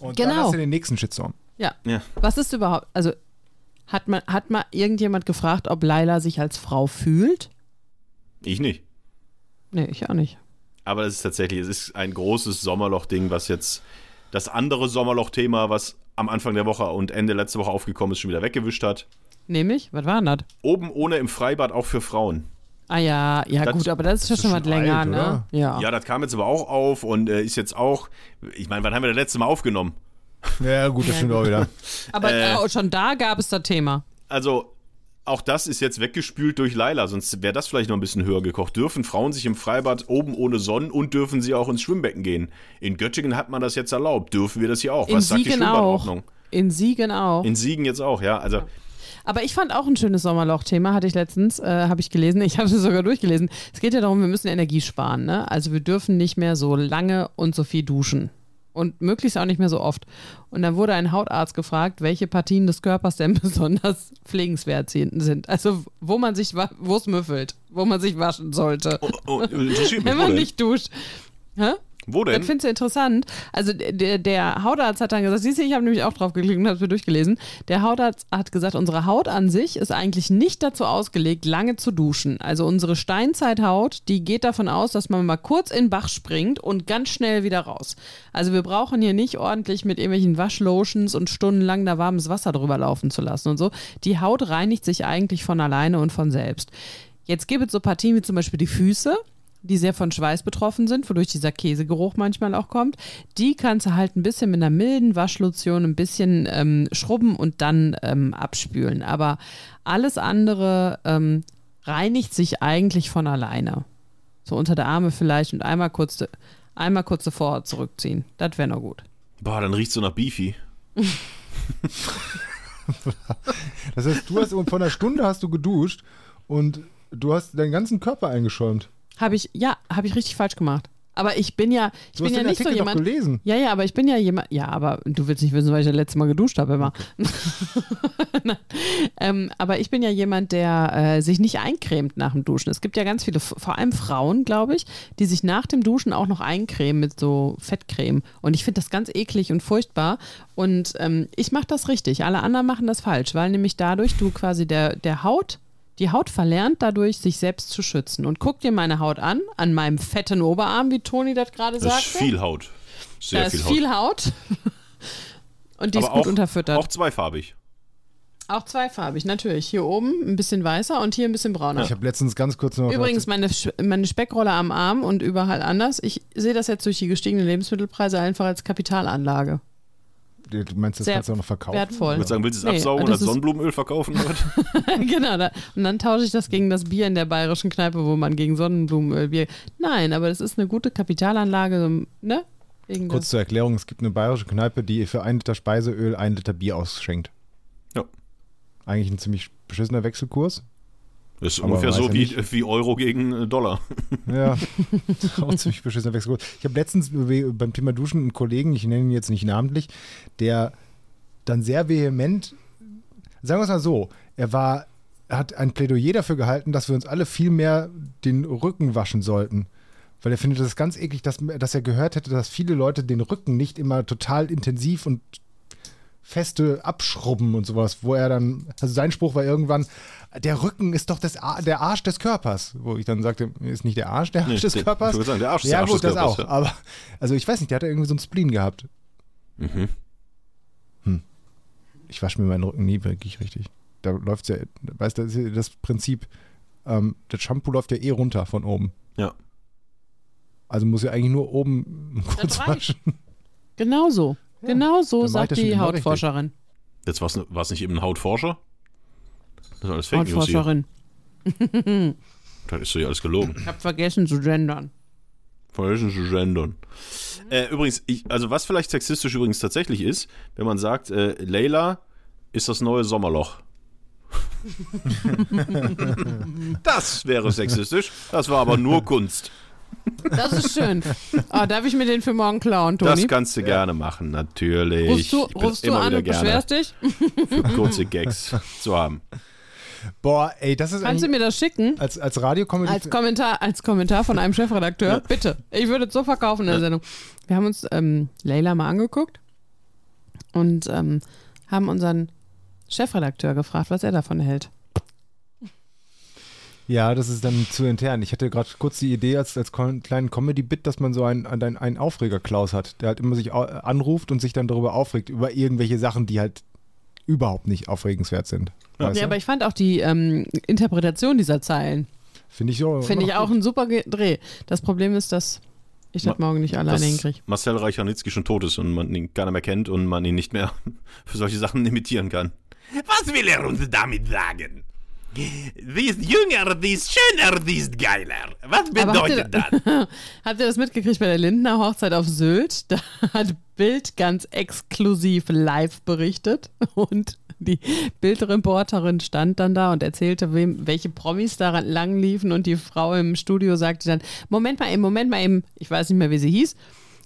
Und dann Genau. hast du den nächsten Shitstorm. ja. Ja. Was ist überhaupt, also hat man, hat mal irgendjemand gefragt, ob Laila sich als Frau fühlt? ich nicht. Nee, ich auch nicht. Aber es ist tatsächlich, es ist ein großes Sommerloch-Ding, was jetzt das andere Sommerloch-Thema, was am Anfang der Woche und Ende letzte Woche aufgekommen ist, schon wieder weggewischt hat. Nämlich, was war denn das? Oben ohne im Freibad auch für Frauen. Ah ja, ja Das- gut, aber das ist ja schon ist was schon länger, alt, ne? Ja. Ja, das kam jetzt aber auch auf und äh, ist jetzt auch, ich meine, wann haben wir das letzte Mal aufgenommen? Ja, gut, das stimmt auch wieder. <laughs> Aber Äh. auch schon da gab es das Thema. Also, auch das ist jetzt weggespült durch Laila, sonst wäre das vielleicht noch ein bisschen höher gekocht. Dürfen Frauen sich im Freibad oben ohne Sonnen und dürfen sie auch ins Schwimmbecken gehen? In Göttingen hat man das jetzt erlaubt. Dürfen wir das hier auch? In Was sagt die Siegen auch. Schwimmbadordnung? In Siegen auch. In Siegen jetzt auch, ja. Also, Aber ich fand auch ein schönes Sommerloch-Thema, hatte ich letztens, äh, habe ich gelesen. Ich habe es sogar durchgelesen. Es geht ja darum, wir müssen Energie sparen. Ne? Also wir dürfen nicht mehr so lange und so viel duschen. Und möglichst auch nicht mehr so oft. Und dann wurde ein Hautarzt gefragt, welche Partien des Körpers denn <laughs> besonders pflegenswert sind. Also wo man sich, wo es müffelt, wo man sich waschen sollte, oh, oh, <laughs> wenn man nicht duscht. Hä? Wo Das denn? findest du interessant. Also der, der Hautarzt hat dann gesagt, siehst du, ich habe nämlich auch drauf geklickt und habe es mir durchgelesen. Der Hautarzt hat gesagt, unsere Haut an sich ist eigentlich nicht dazu ausgelegt, lange zu duschen. Also unsere Steinzeithaut, die geht davon aus, dass man mal kurz in den Bach springt und ganz schnell wieder raus. Also wir brauchen hier nicht ordentlich mit irgendwelchen Waschlotions und stundenlang da warmes Wasser drüber laufen zu lassen und so. Die Haut reinigt sich eigentlich von alleine und von selbst. Jetzt gibt es so Partien wie zum Beispiel die Füße die sehr von Schweiß betroffen sind, wodurch dieser Käsegeruch manchmal auch kommt. Die kannst du halt ein bisschen mit einer milden Waschlotion ein bisschen ähm, schrubben und dann ähm, abspülen. Aber alles andere ähm, reinigt sich eigentlich von alleine. So unter der Arme vielleicht und einmal kurz, einmal kurz davor zurückziehen. Das wäre noch gut. Boah, dann riecht so nach Beefy. <laughs> Das heißt, du hast vor einer Stunde hast du geduscht und du hast deinen ganzen Körper eingeschäumt. Habe ich, ja, habe ich richtig falsch gemacht. Aber ich bin ja, ich Du bin ja den nicht so Artikel doch jemand. gelesen. Ja, ja, aber ich bin ja jemand. Ja, aber du willst nicht wissen, weil ich das letzte Mal geduscht habe immer. <laughs> Ähm, aber ich bin ja jemand, der äh, sich nicht eincremt nach dem Duschen. Es gibt ja ganz viele, vor allem Frauen, glaube ich, die sich nach dem Duschen auch noch eincremen mit so Fettcreme. Und ich finde das ganz eklig und furchtbar. Und ähm, ich mache das richtig. Alle anderen machen das falsch, weil nämlich dadurch du quasi der, der Haut die Haut verlernt dadurch, sich selbst zu schützen. Und guck dir meine Haut an, an meinem fetten Oberarm, wie Toni das gerade Das sagte. ist viel Haut. Sehr da viel ist Haut. viel Haut. <laughs> Und die ist Aber gut auch, unterfüttert. auch Auch, zweifarbig. zweifarbig, natürlich. Hier oben ein bisschen weißer und hier ein bisschen brauner. Ich habe letztens ganz kurz noch. Übrigens, meine, meine Speckrolle am Arm und überall anders. Ich sehe das jetzt durch die gestiegenen Lebensmittelpreise einfach als Kapitalanlage. Du meinst, das Sehr kannst du auch noch verkaufen? Wertvoll. Ich würde sagen, willst du es Nee, absaugen ist- Sonnenblumenöl verkaufen? oder <laughs> genau. Da, und dann tausche ich das gegen das Bier in der bayerischen Kneipe, wo man gegen Sonnenblumenöl Bier. Nein, aber das ist eine gute Kapitalanlage, ne? Wegen Kurz zur Erklärung: Es gibt eine bayerische Kneipe, die für ein Liter Speiseöl ein Liter Bier ausschenkt. Ja. Eigentlich ein ziemlich beschissener Wechselkurs. Das ist Aber ungefähr so wie, wie Euro gegen äh, Dollar. <laughs> Ja, <laughs> auch ziemlich beschissener Wechselkurs. Ich habe letztens be- beim Thema Duschen einen Kollegen, ich nenne ihn jetzt nicht namentlich, der dann sehr vehement, sagen wir es mal so, er war, hat ein Plädoyer dafür gehalten, dass wir uns alle viel mehr den Rücken waschen sollten. Weil er findet das ganz eklig, dass, dass er gehört hätte, dass viele Leute den Rücken nicht immer total intensiv und feste abschrubben und sowas, wo er dann, also sein Spruch war irgendwann, der Rücken ist doch das, Ar- der Arsch des Körpers. Wo ich dann sagte, ist nicht der Arsch der Arsch Nee, des der- Körpers? ich würde sagen, der Arsch ist ja, der Arsch gut, des das Körpers, auch. ja. Aber, also ich weiß nicht, der hat irgendwie so einen Spleen gehabt. Mhm. ich wasche mir meinen Rücken nie wirklich richtig. Da läuft ja, weißt du, das, das Prinzip, ähm, das Shampoo läuft ja eh runter von oben. Ja. Also muss ja eigentlich nur oben kurz waschen. Genau so. Ja, genau so sagt die Hautforscherin. Jetzt war es nicht eben ein Hautforscher? Das ist alles Fake News. Hautforscherin. <laughs> Das ist doch hier alles gelogen. Ich habe vergessen zu gendern. Vergessen zu gendern. Äh, übrigens, ich, also was vielleicht sexistisch übrigens tatsächlich ist, wenn man sagt, äh, Leila ist das neue Sommerloch. <laughs> das wäre sexistisch. Das war aber nur Kunst. Das ist schön. Oh, darf ich mir den für morgen klauen, Toni? Das kannst du gerne machen, natürlich. rufst du, rufst du immer an wieder und gerne beschwerst dich? für kurze Gags zu haben. Boah, ey, das ist Kannst du mir das schicken? als, als Radiocomedy. Als Kommentar, als Kommentar von einem Chefredakteur? Bitte. Ich würde es so verkaufen in der Sendung. Wir haben uns ähm, Leila mal angeguckt und ähm, haben unseren Chefredakteur gefragt, was er davon hält. Ja, das ist dann zu intern. Ich hatte gerade kurz die Idee als, als kleinen Comedy-Bit, dass man so einen, einen, einen Aufreger-Klaus hat, der halt immer sich anruft und sich dann darüber aufregt, über irgendwelche Sachen, die halt überhaupt nicht aufregenswert sind. Weißt Ja, du? aber ich fand auch die ähm, Interpretation dieser Zeilen, Finde ich so. finde ich auch gut. ein super Dreh. Das Problem ist, dass ich das Ma- morgen nicht alleine hinkriege. Marcel Reicharnitzky schon tot ist und man ihn keiner mehr kennt und man ihn nicht mehr <laughs> für solche Sachen imitieren kann. Was will er uns damit sagen? Sie ist jünger, sie ist schöner, sie ist geiler. Was Aber habt ihr, bedeutet das? <laughs> habt ihr das mitgekriegt bei der Lindner Hochzeit auf Sylt? Da hat Bild ganz exklusiv live berichtet und die Bildreporterin stand dann da und erzählte, wem, welche Promis daran lang liefen und die Frau im Studio sagte dann, Moment mal eben, Moment mal eben, ich weiß nicht mehr, wie sie hieß,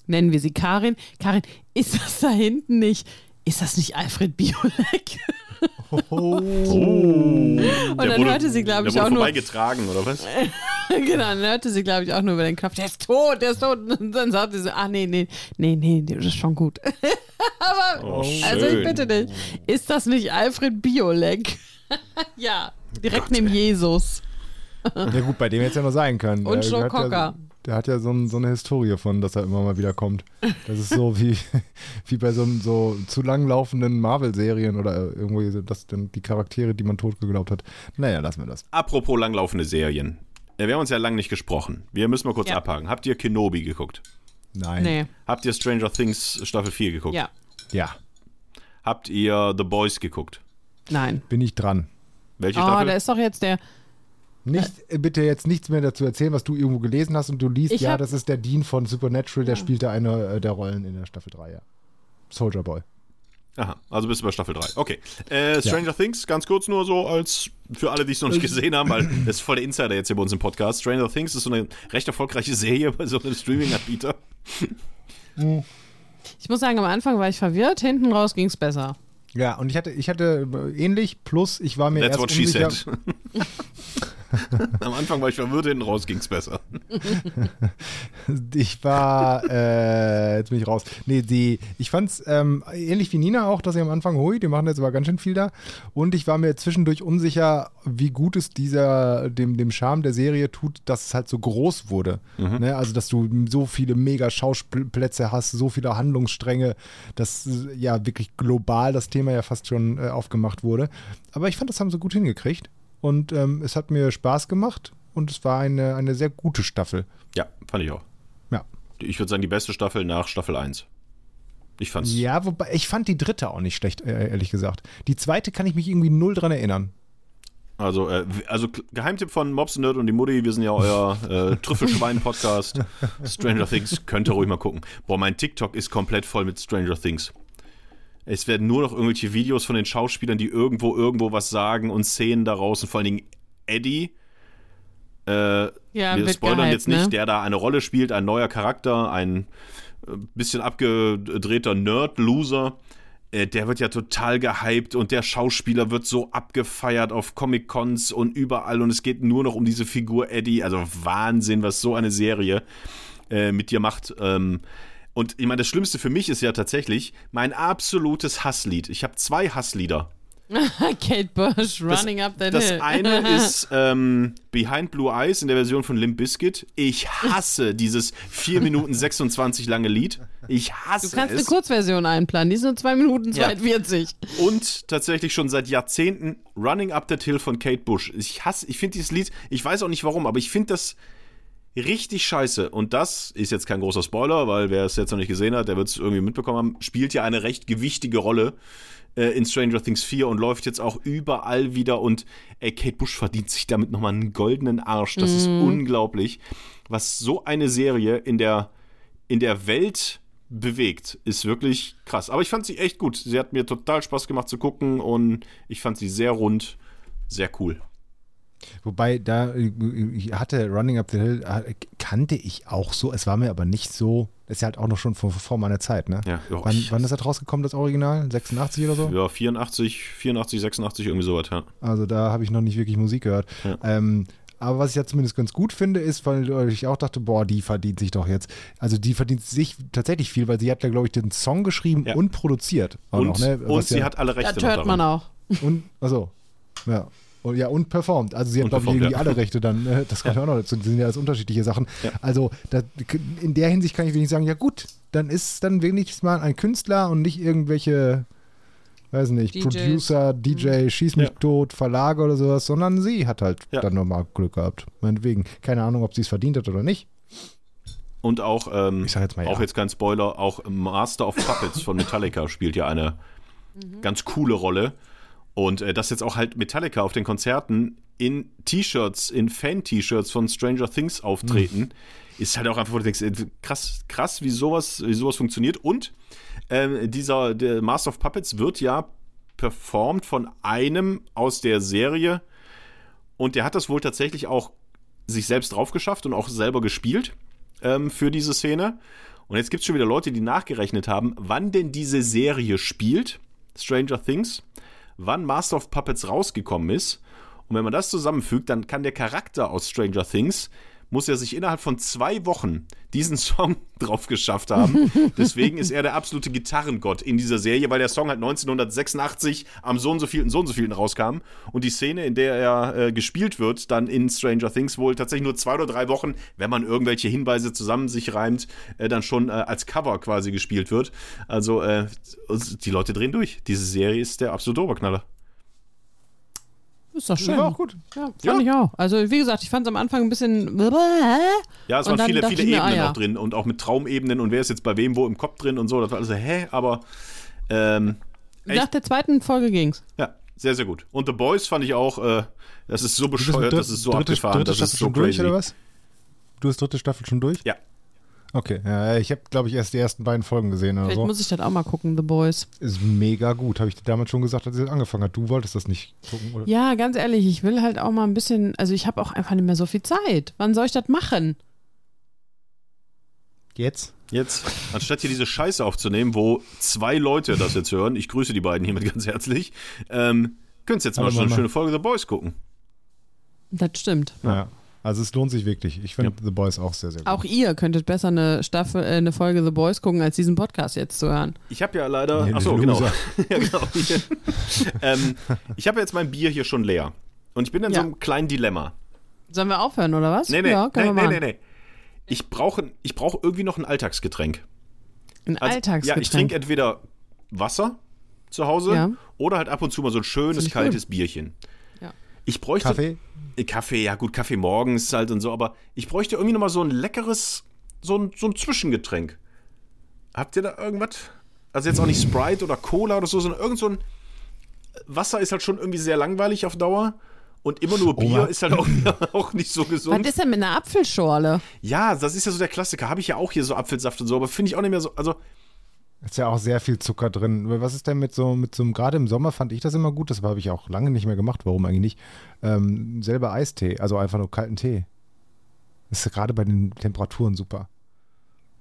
nennen wir sie Karin. Karin, ist das da hinten nicht, ist das nicht Alfred Biolek? <laughs> Oh. Und Der dann wurde- hörte sie, glaube ich, auch nur, vorbeigetragen, oder was? <laughs> genau, dann hörte sie, glaube ich, auch nur über den Kopf, der ist tot, der ist tot. Und dann sagte sie so, ach nee, nee, nee, nee, das ist schon gut. <laughs> Aber, Oh, also ich bitte dich, ist das nicht Alfred Biolek? <laughs> ja, direkt neben Jesus. Ja, gut, bei dem hätte es ja noch sein können. Und Joe hat ja, Cocker. Der hat ja so, ein, so eine Historie von, dass er immer mal wieder kommt. Das ist so <laughs> wie, wie bei so, einem- so zu lang laufenden Marvel-Serien oder irgendwie das die Charaktere, die man tot geglaubt hat. Naja, lassen wir das. Apropos langlaufende Serien. Wir haben uns ja lange nicht gesprochen. Wir müssen mal kurz Ja. abhaken. Habt ihr Kenobi geguckt? Nein. Nee, Habt ihr Stranger Things Staffel 4 geguckt? ja, Ja, Habt ihr The Boys geguckt? nein. bin ich dran. Welche Oh, Staffel? da ist doch jetzt der, Nicht, äh, bitte jetzt nichts mehr dazu erzählen, was du irgendwo gelesen hast und du liest, Ich ja, hab- das ist der Dean von Supernatural, der spielte eine äh, der Rollen in der Staffel 3, ja. Soldier Boy. Aha, also bist du bei Staffel 3. Okay. Äh, Stranger Things, ganz kurz nur so als für alle, die es noch nicht gesehen haben, weil <clears throat> das ist voll der Insider jetzt hier bei uns im Podcast. Stranger Things ist so eine recht erfolgreiche Serie bei so einem Streaming-Anbieter. ich muss sagen, am Anfang war ich verwirrt, hinten raus ging es besser. Ja, und ich hatte, ich hatte äh, ähnlich, plus ich war mir That's erst what she unsicher. said. <laughs> <laughs> Am Anfang war ich verwirrt, hinten raus ging es besser. <laughs> Ich war, äh, jetzt bin ich raus. Nee, die, ich fand's ähm, ähnlich wie Nina auch, dass sie am Anfang, hui, die machen jetzt aber ganz schön viel da. Und ich war mir zwischendurch unsicher, wie gut es dieser, dem, dem Charme der Serie tut, dass es halt so groß wurde. Ne? Also, dass du so viele mega Schauplätze hast, so viele Handlungsstränge, dass äh, ja wirklich global das Thema ja fast schon äh, aufgemacht wurde. Aber ich fand, das haben sie gut hingekriegt. Und ähm, es hat mir Spaß gemacht und es war eine, eine sehr gute Staffel. Ja, fand ich auch. Ja. Ich würde sagen, die beste Staffel nach Staffel 1. Ich fand's. Ja, wobei ich fand die dritte auch nicht schlecht, äh, ehrlich gesagt. Die zweite kann ich mich irgendwie null dran erinnern. Also, äh, also Geheimtipp von Mobs Nerd und die Mutti, wir sind ja euer äh, <laughs> Trüffelschwein-Podcast. Stranger Things, könnt ihr ruhig mal gucken. Boah, mein TikTok ist komplett voll mit Stranger Things. Es werden nur noch irgendwelche Videos von den Schauspielern, die irgendwo irgendwo was sagen und Szenen daraus und vor allen Dingen Eddie. Äh, Ja, wir spoilern gehypt, jetzt nicht, ne? der da eine Rolle spielt, ein neuer Charakter, ein äh, bisschen abgedrehter Nerd-Loser. Äh, Der wird ja total gehypt und der Schauspieler wird so abgefeiert auf Comic-Cons und überall und es geht nur noch um diese Figur Eddie. Also Wahnsinn, was so eine Serie äh, mit dir macht. Ähm, und ich meine, das Schlimmste für mich ist ja tatsächlich mein absolutes Hasslied. Ich habe zwei Hasslieder <laughs> Kate Bush running up that Das hill. eine <laughs> ist ähm, Behind Blue Eyes in der Version von Limp Bizkit. Ich hasse <laughs> dieses 4 Minuten 26 lange Lied. Ich hasse Du kannst eine es. Kurzversion einplanen, die ist nur 2 Minuten Ja. 42. Und tatsächlich schon seit Jahrzehnten Running Up That Hill von Kate Bush. Ich hasse, ich finde dieses Lied, ich weiß auch nicht warum, aber ich finde das richtig scheiße. Und das ist jetzt kein großer Spoiler, weil wer es jetzt noch nicht gesehen hat, der wird es irgendwie mitbekommen haben, spielt ja eine recht gewichtige Rolle äh, in Stranger Things 4 und läuft jetzt auch überall wieder. Und ey, Kate Bush verdient sich damit nochmal einen goldenen Arsch. Das ist unglaublich, was so eine Serie in der, in der Welt bewegt, ist wirklich krass. Aber ich fand sie echt gut. Sie hat mir total Spaß gemacht zu gucken und ich fand sie sehr rund, sehr cool. Wobei, da äh, ich hatte Running Up the Hill, äh, kannte ich auch so. Es war mir aber nicht so, das ist ja halt auch noch schon vor, vor meiner Zeit, ne? Ja, ja, wann, wann ist das rausgekommen, das Original? 86 oder so? Ja, 84, 84, 86, irgendwie sowas, ja. Also da habe ich noch nicht wirklich Musik gehört. Ja. Ähm, aber was ich ja zumindest ganz gut finde, ist, weil ich auch dachte, boah, die verdient sich doch jetzt. Also die verdient sich tatsächlich viel, weil sie hat ja, glaube ich, den Song geschrieben Ja. und produziert. Und, noch, ne? und sie ja, hat alle Rechte Das hört man auch. Und, achso, ja. Und, ja, und performt. Also sie hat, glaube ich, irgendwie ja. alle Rechte dann. ne? Das kann ich auch noch dazu. Das sind ja alles unterschiedliche Sachen. Ja. Also da, in der Hinsicht kann ich wenig sagen, ja gut, dann ist dann wenigstens mal ein Künstler und nicht irgendwelche, weiß nicht, DJs. Producer, DJ, Schieß mich Ja. tot, Verlage oder sowas, sondern sie hat halt Ja. dann nochmal Glück gehabt. Meinetwegen. Keine Ahnung, ob sie es verdient hat oder nicht. Und auch, ähm, Ich sag jetzt mal auch ja. jetzt kein Spoiler, auch Master of Puppets von Metallica spielt ja eine ganz coole Rolle. Und äh, dass jetzt auch halt Metallica auf den Konzerten in T-Shirts, in Fan-T-Shirts von Stranger Things auftreten, ist halt auch einfach, wo du denkst, äh, krass, krass, wie sowas, wie sowas funktioniert. Und ähm, dieser der Master of Puppets wird ja performt von einem aus der Serie. Und der hat das wohl tatsächlich auch sich selbst drauf geschafft und auch selber gespielt ähm, für diese Szene. Und jetzt gibt es schon wieder Leute, die nachgerechnet haben, wann denn diese Serie spielt, Stranger Things, wann Master of Puppets rausgekommen ist. Und wenn man das zusammenfügt, dann kann der Charakter aus Stranger Things, muss er sich innerhalb von zwei Wochen diesen <laughs> Song drauf geschafft haben. Deswegen ist er der absolute Gitarrengott in dieser Serie, weil der Song halt 1986 am so und so vielen, so und so vielen rauskam. Und die Szene, in der er äh, gespielt wird, dann in Stranger Things wohl tatsächlich nur zwei oder drei Wochen, wenn man irgendwelche Hinweise zusammen sich reimt, äh, dann schon äh, als Cover quasi gespielt wird. Also äh, die Leute drehen durch. Diese Serie ist der absolute Oberknaller. Ist doch schön. War auch gut. Ja, fand Ja. ich auch. Also, wie gesagt, ich fand es am Anfang ein bisschen. Ja, es Und waren viele, viele ich mir, Ebenen ah, ja. noch drin und auch mit Traumebenen und wer ist jetzt bei wem wo im Kopf drin und so. Das war alles so, hä? Aber ähm, Nach der zweiten Folge ging's. ja, sehr, sehr gut. Und The Boys fand ich auch, äh, das ist so bescheuert, das ist so dritte, abgefahren, dritte das Staffel ist so schon durch, crazy. oder was? Du hast dritte Staffel schon durch? Ja. Okay, ja, ich habe, glaube ich, erst die ersten beiden Folgen gesehen oder Vielleicht so. muss ich das auch mal gucken, The Boys. Ist mega gut, habe ich dir damals schon gesagt, als es angefangen hat. Du wolltest das nicht gucken, oder? Ja, ganz ehrlich, ich will halt auch mal ein bisschen. Also, ich habe auch einfach nicht mehr so viel Zeit. Wann soll ich das machen? Jetzt? Jetzt, anstatt hier diese Scheiße aufzunehmen, wo zwei Leute das jetzt hören, ich grüße die beiden hiermit ganz herzlich, ähm, könnt jetzt mal Hallo, schon eine schöne Folge The Boys gucken. Das stimmt. Ja. Also es lohnt sich wirklich. Ich finde The Boys auch sehr, sehr gut. Auch ihr könntet besser eine Staffel, äh, eine Folge The Boys gucken, als diesen Podcast jetzt zu hören. Ich habe ja leider. Nee, Achso, genau. <laughs> Ja, genau. ähm, ich habe jetzt mein Bier hier schon leer. Und ich bin in Ja. so einem kleinen Dilemma. Sollen wir aufhören, oder was? Nee, nee, ja, können nee, wir nee, machen. nee, nee. Ich brauche ich brauch irgendwie noch ein Alltagsgetränk. Ein Also, Alltagsgetränk. Ja, ich trinke entweder Wasser zu Hause Ja. oder halt ab und zu mal so ein schönes, kaltes Bierchen. Ich bräuchte. Kaffee? Äh, Kaffee, ja gut, Kaffee morgens halt und so, aber ich bräuchte irgendwie nochmal so ein leckeres, so ein, so ein Zwischengetränk. Habt ihr da irgendwas? Also jetzt auch nicht Sprite oder Cola oder so, sondern irgend so ein. Wasser ist halt schon irgendwie sehr langweilig auf Dauer. Und immer nur Bier Oma. ist halt auch, <laughs> auch nicht so Was gesund. ist denn mit einer Apfelschorle? Ja, das ist ja so der Klassiker. Habe ich ja auch hier so Apfelsaft und so, aber finde ich auch nicht mehr so. Also, Ist ja auch sehr viel Zucker drin. Was ist denn mit so, mit so einem, gerade im Sommer fand ich das immer gut, das habe ich auch lange nicht mehr gemacht, warum eigentlich nicht? Ähm, selber Eistee, also einfach nur kalten Tee. Das ist gerade bei den Temperaturen super.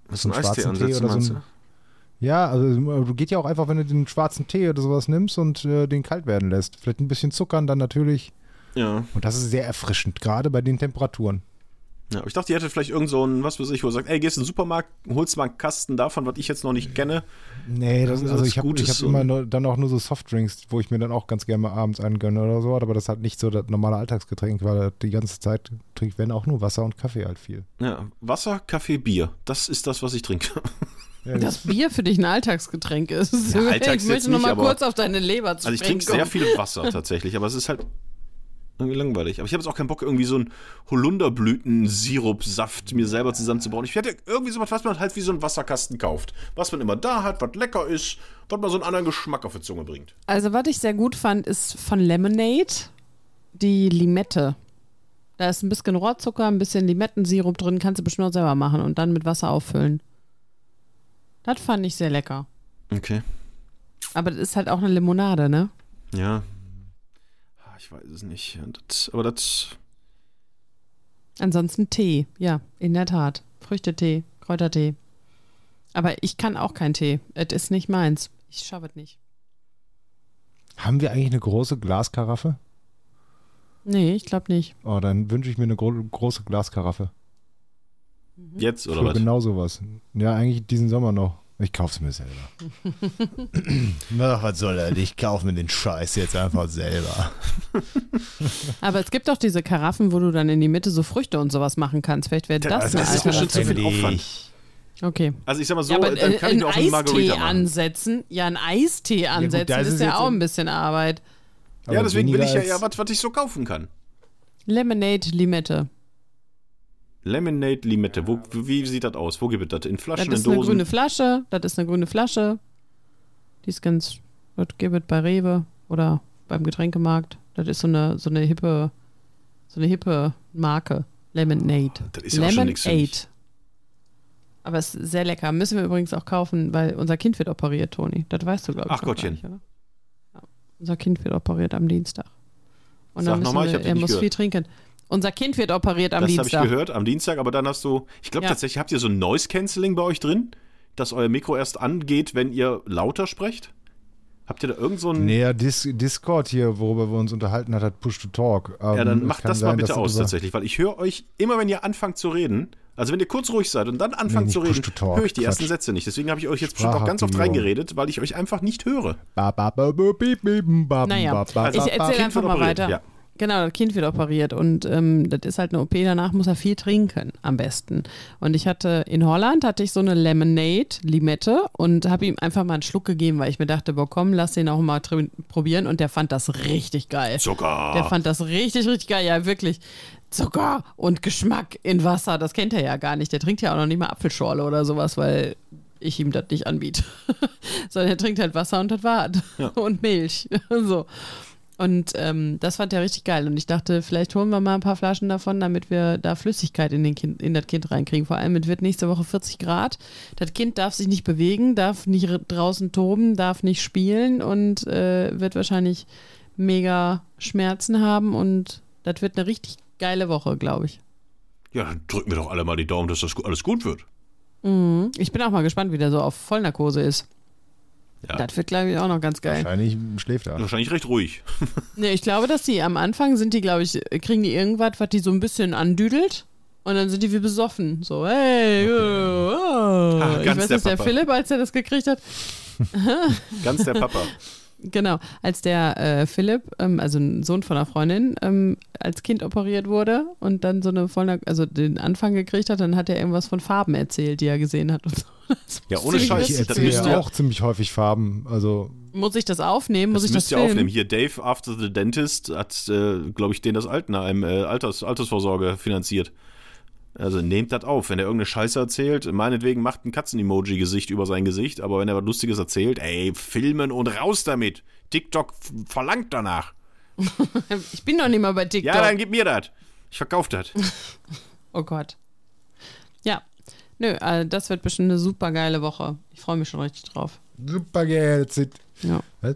was So einen schwarzen Tee oder so ein- Ja, also geht ja auch einfach, wenn du den schwarzen Tee oder sowas nimmst und äh, den kalt werden lässt. Vielleicht ein bisschen zuckern dann natürlich. Ja. Und das ist sehr erfrischend, gerade bei den Temperaturen. Ja, aber ich dachte, ihr hättet vielleicht irgend so ein, was weiß ich, wo ihr sagt, ey, gehst in den Supermarkt, holst mal einen Kasten davon, was ich jetzt noch nicht kenne. Nee, das, Irgendwas also ich habe hab immer nur, dann auch nur so Softdrinks, wo ich mir dann auch ganz gerne mal abends eingönne oder so, aber das ist halt nicht so das normale Alltagsgetränk, weil die ganze Zeit trinke ich, wenn auch nur Wasser und Kaffee halt viel. Ja, Wasser, Kaffee, Bier. Das ist das, was ich trinke. <laughs> Ja, Das Bier für dich ein Alltagsgetränk ist. Ja, Alltags ich möchte noch nicht, mal aber- kurz auf deine Leber zu Also ich trinke sehr viel Wasser tatsächlich, aber es ist halt irgendwie langweilig. Aber ich habe jetzt auch keinen Bock, irgendwie so einen Holunderblüten-Sirup-Saft mir selber zusammenzubauen. Ich hätte irgendwie sowas, was man halt wie so einen Wasserkasten kauft. Was man immer da hat, was lecker ist, was mal so einen anderen Geschmack auf die Zunge bringt. Also, was ich sehr gut fand, ist von Lemonade die Limette. Da ist ein bisschen Rohrzucker, ein bisschen Limettensirup drin, kannst du bestimmt auch selber machen und dann mit Wasser auffüllen. Das fand ich sehr lecker. Okay. Aber das ist halt auch eine Limonade, ne? Ja. Ich weiß es nicht. Das, aber das. Ansonsten Tee, ja, in der Tat. Früchtetee, Kräutertee. Aber ich kann auch keinen Tee. Es ist nicht meins. Ich schaffe es nicht. Haben wir eigentlich eine große Glaskaraffe? Nee, ich glaube nicht. Oh, dann wünsche ich mir eine gro große Glaskaraffe. Jetzt oder Für was? genau sowas. Ja, eigentlich diesen Sommer noch. Ich kauf's mir selber. <laughs> Ach, was soll er? Ich kaufe mir den Scheiß jetzt einfach selber. Aber es gibt doch diese Karaffen, wo du dann in die Mitte so Früchte und sowas machen kannst. Vielleicht wäre das, das eine ist mir schon zu viel Aufwand. Okay. Also ich sag mal so, ja, aber dann äh, kann ich mir auch einen Eistee Margarita machen. ansetzen, ja, einen Eistee ansetzen, das ist, ist ja auch ein bisschen Arbeit. Ja, deswegen will ich ja eher was, was ich so kaufen kann. Lemonade Limette. Lemonade Limette. Wo, wie sieht das aus? Wo gibt es das? In Das Flaschen, in ist eine Dosen? grüne Flasche. Das ist eine grüne Flasche. Die ist ganz, das gibt es bei Rewe oder beim Getränkemarkt. Das ist so eine, so eine hippe, so eine hippe Marke. Lemonade. Das ist ja auch schon mich. Aber es ist sehr lecker. Müssen wir übrigens auch kaufen, weil unser Kind wird operiert, Toni. Das weißt du, glaube ich. Ach noch Gottchen. Nicht? Ja. Unser Kind wird operiert am Dienstag. Und Sag dann müssen nochmal, ich wir, dich er muss gehört. viel trinken. Unser Kind wird operiert am Das habe ich Dienstag. gehört am Dienstag, aber dann hast du, ich glaube Ja. tatsächlich, habt ihr so ein Noise Cancelling bei euch drin, dass euer Mikro erst angeht, wenn ihr lauter sprecht? Habt ihr da irgend so ein. Nee, ja, Dis Discord hier, worüber wir uns unterhalten hat, hat Push to Talk. ja, Ähm, dann es macht das mal sein, bitte dass aus tatsächlich, weil ich höre euch immer, wenn ihr anfangt zu reden, also wenn ihr kurz ruhig seid und dann anfangt nicht zu reden, höre ich die ersten Quatsch. Sätze nicht. Deswegen habe ich euch jetzt bestimmt auch ganz oft reingeredet, weil ich euch einfach nicht höre. Naja, ich erzähle einfach mal weiter. ja. Genau, das Kind wird operiert und ähm, das ist halt eine OP, danach muss er viel trinken, am besten. Und ich hatte, in Holland hatte ich so eine Lemonade, Limette und habe ihm einfach mal einen Schluck gegeben, weil ich mir dachte, boah komm, lass den auch mal probieren und der fand das richtig geil. Zucker. Der fand das richtig, richtig geil, ja wirklich. Zucker und Geschmack in Wasser, das kennt er ja gar nicht. Der trinkt ja auch noch nicht mal Apfelschorle oder sowas, weil ich ihm das nicht anbiete. <laughs> Sondern er trinkt halt Wasser und das <laughs> war und Milch. <laughs> so. Und ähm, das fand er richtig geil. Und ich dachte, vielleicht holen wir mal ein paar Flaschen davon, damit wir da Flüssigkeit in, den kind, in das Kind reinkriegen. Vor allem, es wird nächste Woche 40 Grad. Das Kind darf sich nicht bewegen, darf nicht draußen toben, darf nicht spielen und äh, wird wahrscheinlich mega Schmerzen haben. Und das wird eine richtig geile Woche, glaube ich. Ja, dann drücken wir doch alle mal die Daumen, dass das alles gut wird. Mhm. Ich bin auch mal gespannt, wie der so auf Vollnarkose ist. Ja. Das wird, glaube ich, auch noch ganz geil. Wahrscheinlich schläft er. Wahrscheinlich recht ruhig. <laughs> Nee, ich glaube, dass die am Anfang sind die, glaube ich, kriegen die irgendwas, was die so ein bisschen andüdelt. Und dann sind die wie besoffen. So, hey, oh, oh. Ah, ich ganz weiß der nicht, der Papa. Philipp, als er das gekriegt hat, <laughs> <laughs> Ganz der Papa. Genau, als der äh, Philipp, ähm, also ein Sohn von einer Freundin, ähm, als Kind operiert wurde und dann so eine voller, also den Anfang gekriegt hat, dann hat er irgendwas von Farben erzählt, die er gesehen hat. Und so. <laughs> Das Ja, ohne Scheiß, Ich das erzähle ja ihr- auch ziemlich häufig Farben. Also, Muss ich das aufnehmen? Muss das ich das müsst ihr filmen? aufnehmen. Hier, Dave After the Dentist hat, äh, glaube ich, den das Altenheim, äh, Alters, Altersvorsorge finanziert. Also nehmt das auf. Wenn er irgendeine Scheiße erzählt, meinetwegen macht ein Katzen-Emoji-Gesicht über sein Gesicht, aber wenn er was Lustiges erzählt, ey, filmen und raus damit. TikTok verlangt danach. <laughs> Ich bin noch nicht mal bei TikTok. Ja, dann gib mir das. Ich verkauf das. <laughs> Oh Gott. Ja. Nö, also das wird bestimmt eine super geile Woche. Ich freue mich schon richtig drauf. super geil. Ja. Was?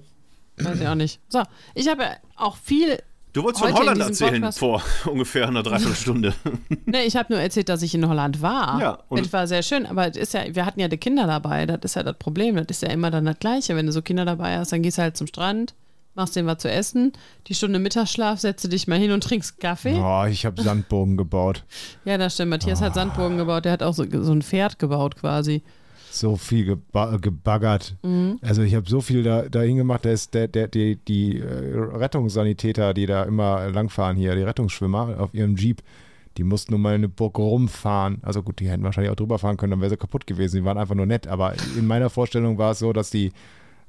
Weiß ich auch nicht. So, ich habe ja auch viel. Du wolltest von Holland erzählen Podcast- vor ungefähr einer Dreiviertelstunde. <laughs> Ne, ich habe nur erzählt, dass ich in Holland war. Ja, und- das war sehr schön, aber es ist ja, wir hatten ja die Kinder dabei. Das ist ja das Problem. Das ist ja immer dann das Gleiche. Wenn du so Kinder dabei hast, dann gehst du halt zum Strand, machst denen was zu essen, die Stunde Mittagsschlaf, setze dich mal hin und trinkst Kaffee. Oh, ich habe Sandbogen gebaut. <laughs> Ja, das stimmt. Matthias Ah. hat Sandburgen gebaut, der hat auch so, so ein Pferd gebaut quasi. So viel geba gebaggert. Mhm. Also ich habe so viel da, dahin gemacht, da ist der, der, die, die äh, Rettungssanitäter, die da immer langfahren hier, die Rettungsschwimmer auf ihrem Jeep, die mussten um eine Burg rumfahren. Also gut, die hätten wahrscheinlich auch drüber fahren können, dann wäre sie kaputt gewesen. Die waren einfach nur nett. Aber in meiner Vorstellung war es so, dass die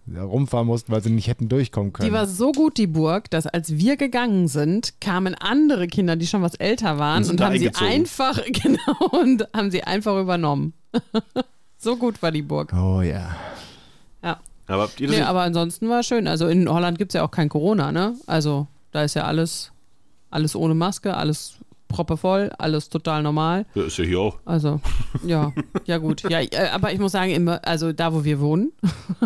da rumfahren mussten, weil sie nicht hätten durchkommen können. Die war so gut, die Burg, dass als wir gegangen sind, kamen andere Kinder, die schon was älter waren Und und, haben sie einfach, <laughs> genau, und haben sie einfach übernommen. <laughs> so gut war die Burg. oh ja. Ja. Aber habt ihr das Nee, aber ansonsten war schön. Also in Holland gibt es ja auch kein Corona, ne? Also da ist ja alles, alles ohne Maske, alles proppevoll, alles total normal. Ja, ist ja hier auch. Also, ja, ja gut. Ja, äh, aber ich muss sagen, immer, also da, wo wir wohnen,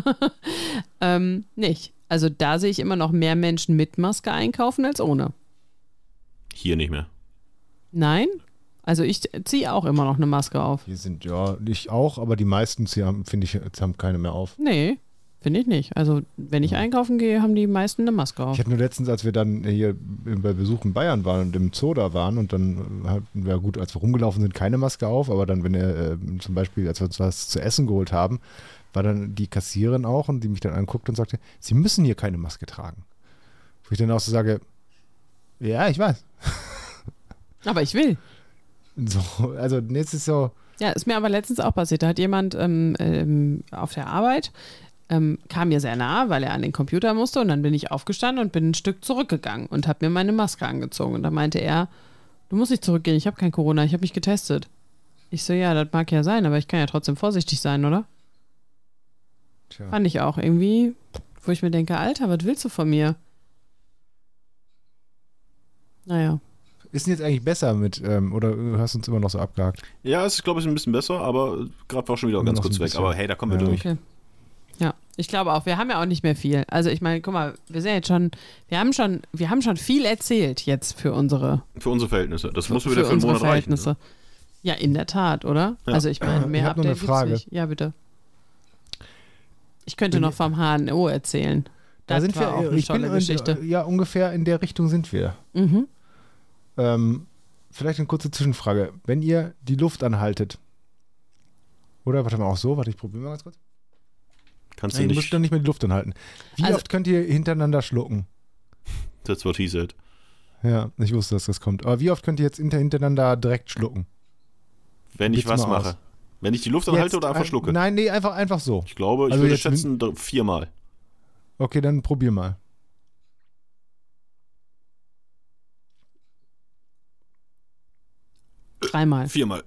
<laughs> ähm, nicht. Also da sehe ich immer noch mehr Menschen mit Maske einkaufen als ohne. Hier nicht mehr. Nein? Also ich ziehe auch immer noch eine Maske auf. Hier sind, ja, ich auch, aber die meisten, haben, finde ich, jetzt haben keine mehr auf. Nee, finde ich nicht. Also wenn ich einkaufen gehe, haben die meisten eine Maske auf. Ich hatte nur letztens, als wir dann hier bei Besuch in Bayern waren und im Zoo da waren und dann hatten wir gut, als wir rumgelaufen sind, keine Maske auf, aber dann, wenn wir äh, zum Beispiel, als wir uns was zu essen geholt haben, war dann die Kassiererin auch und die mich dann anguckte und sagte, Sie müssen hier keine Maske tragen. Wo ich dann auch so sage, ja, ich weiß. Aber ich will. <laughs> So, also jetzt ist so, Ja, ist mir aber letztens auch passiert. Da hat jemand ähm, ähm, auf der Arbeit, ähm, kam mir sehr nah, weil er an den Computer musste und dann bin ich aufgestanden und bin ein Stück zurückgegangen und habe mir meine Maske angezogen. Und da meinte er, du musst nicht zurückgehen, ich habe kein Corona, ich habe mich getestet. Ich so, ja, das mag ja sein, aber ich kann ja trotzdem vorsichtig sein, oder? tja. Fand ich auch irgendwie, wo ich mir denke, Alter, was willst du von mir? Naja. Ist denn jetzt eigentlich besser mit, ähm, oder du hast uns immer noch so abgehakt? Ja, es ist, glaube ich, ein bisschen besser, aber gerade war schon wieder Immer ganz kurz weg. bisschen. Aber hey, da kommen wir Ja. durch. Okay. Ja, ich glaube auch, wir haben ja auch nicht mehr viel. Also ich meine, guck mal, wir sind jetzt schon, wir haben schon, wir haben schon viel erzählt jetzt für unsere, Für unsere Verhältnisse. Das muss für wieder für einen unsere Monat reichen. ne? Verhältnisse. Ja, in der Tat, oder? Ja. Also ich meine, mehr Ich hab noch eine Frage. nicht. Ja, bitte. Ich könnte Wenn noch ihr- vom HNO erzählen. Da Das sind war wir, auch eine ich tolle bin, Geschichte. Ja, ungefähr in der Richtung sind wir. Mhm. Ähm, vielleicht eine kurze Zwischenfrage. Wenn ihr die Luft anhaltet, oder warte mal auch so, warte, ich probiere mal ganz kurz. Kannst Nein, du ihr müsst nicht. doch nicht mehr die Luft anhalten. Wie Also- oft könnt ihr hintereinander schlucken? That's what he said. Ja, ich wusste, dass das kommt. Aber wie oft könnt ihr jetzt hinter- hintereinander direkt schlucken? Wenn ich Jetzt was mache. aus. Wenn ich die Luft anhalte oder einfach ein- schlucke? Nein, nee, einfach, einfach so. Ich glaube, ich Also würde jetzt schätzen viermal. Okay, dann probier mal. Dreimal. Viermal.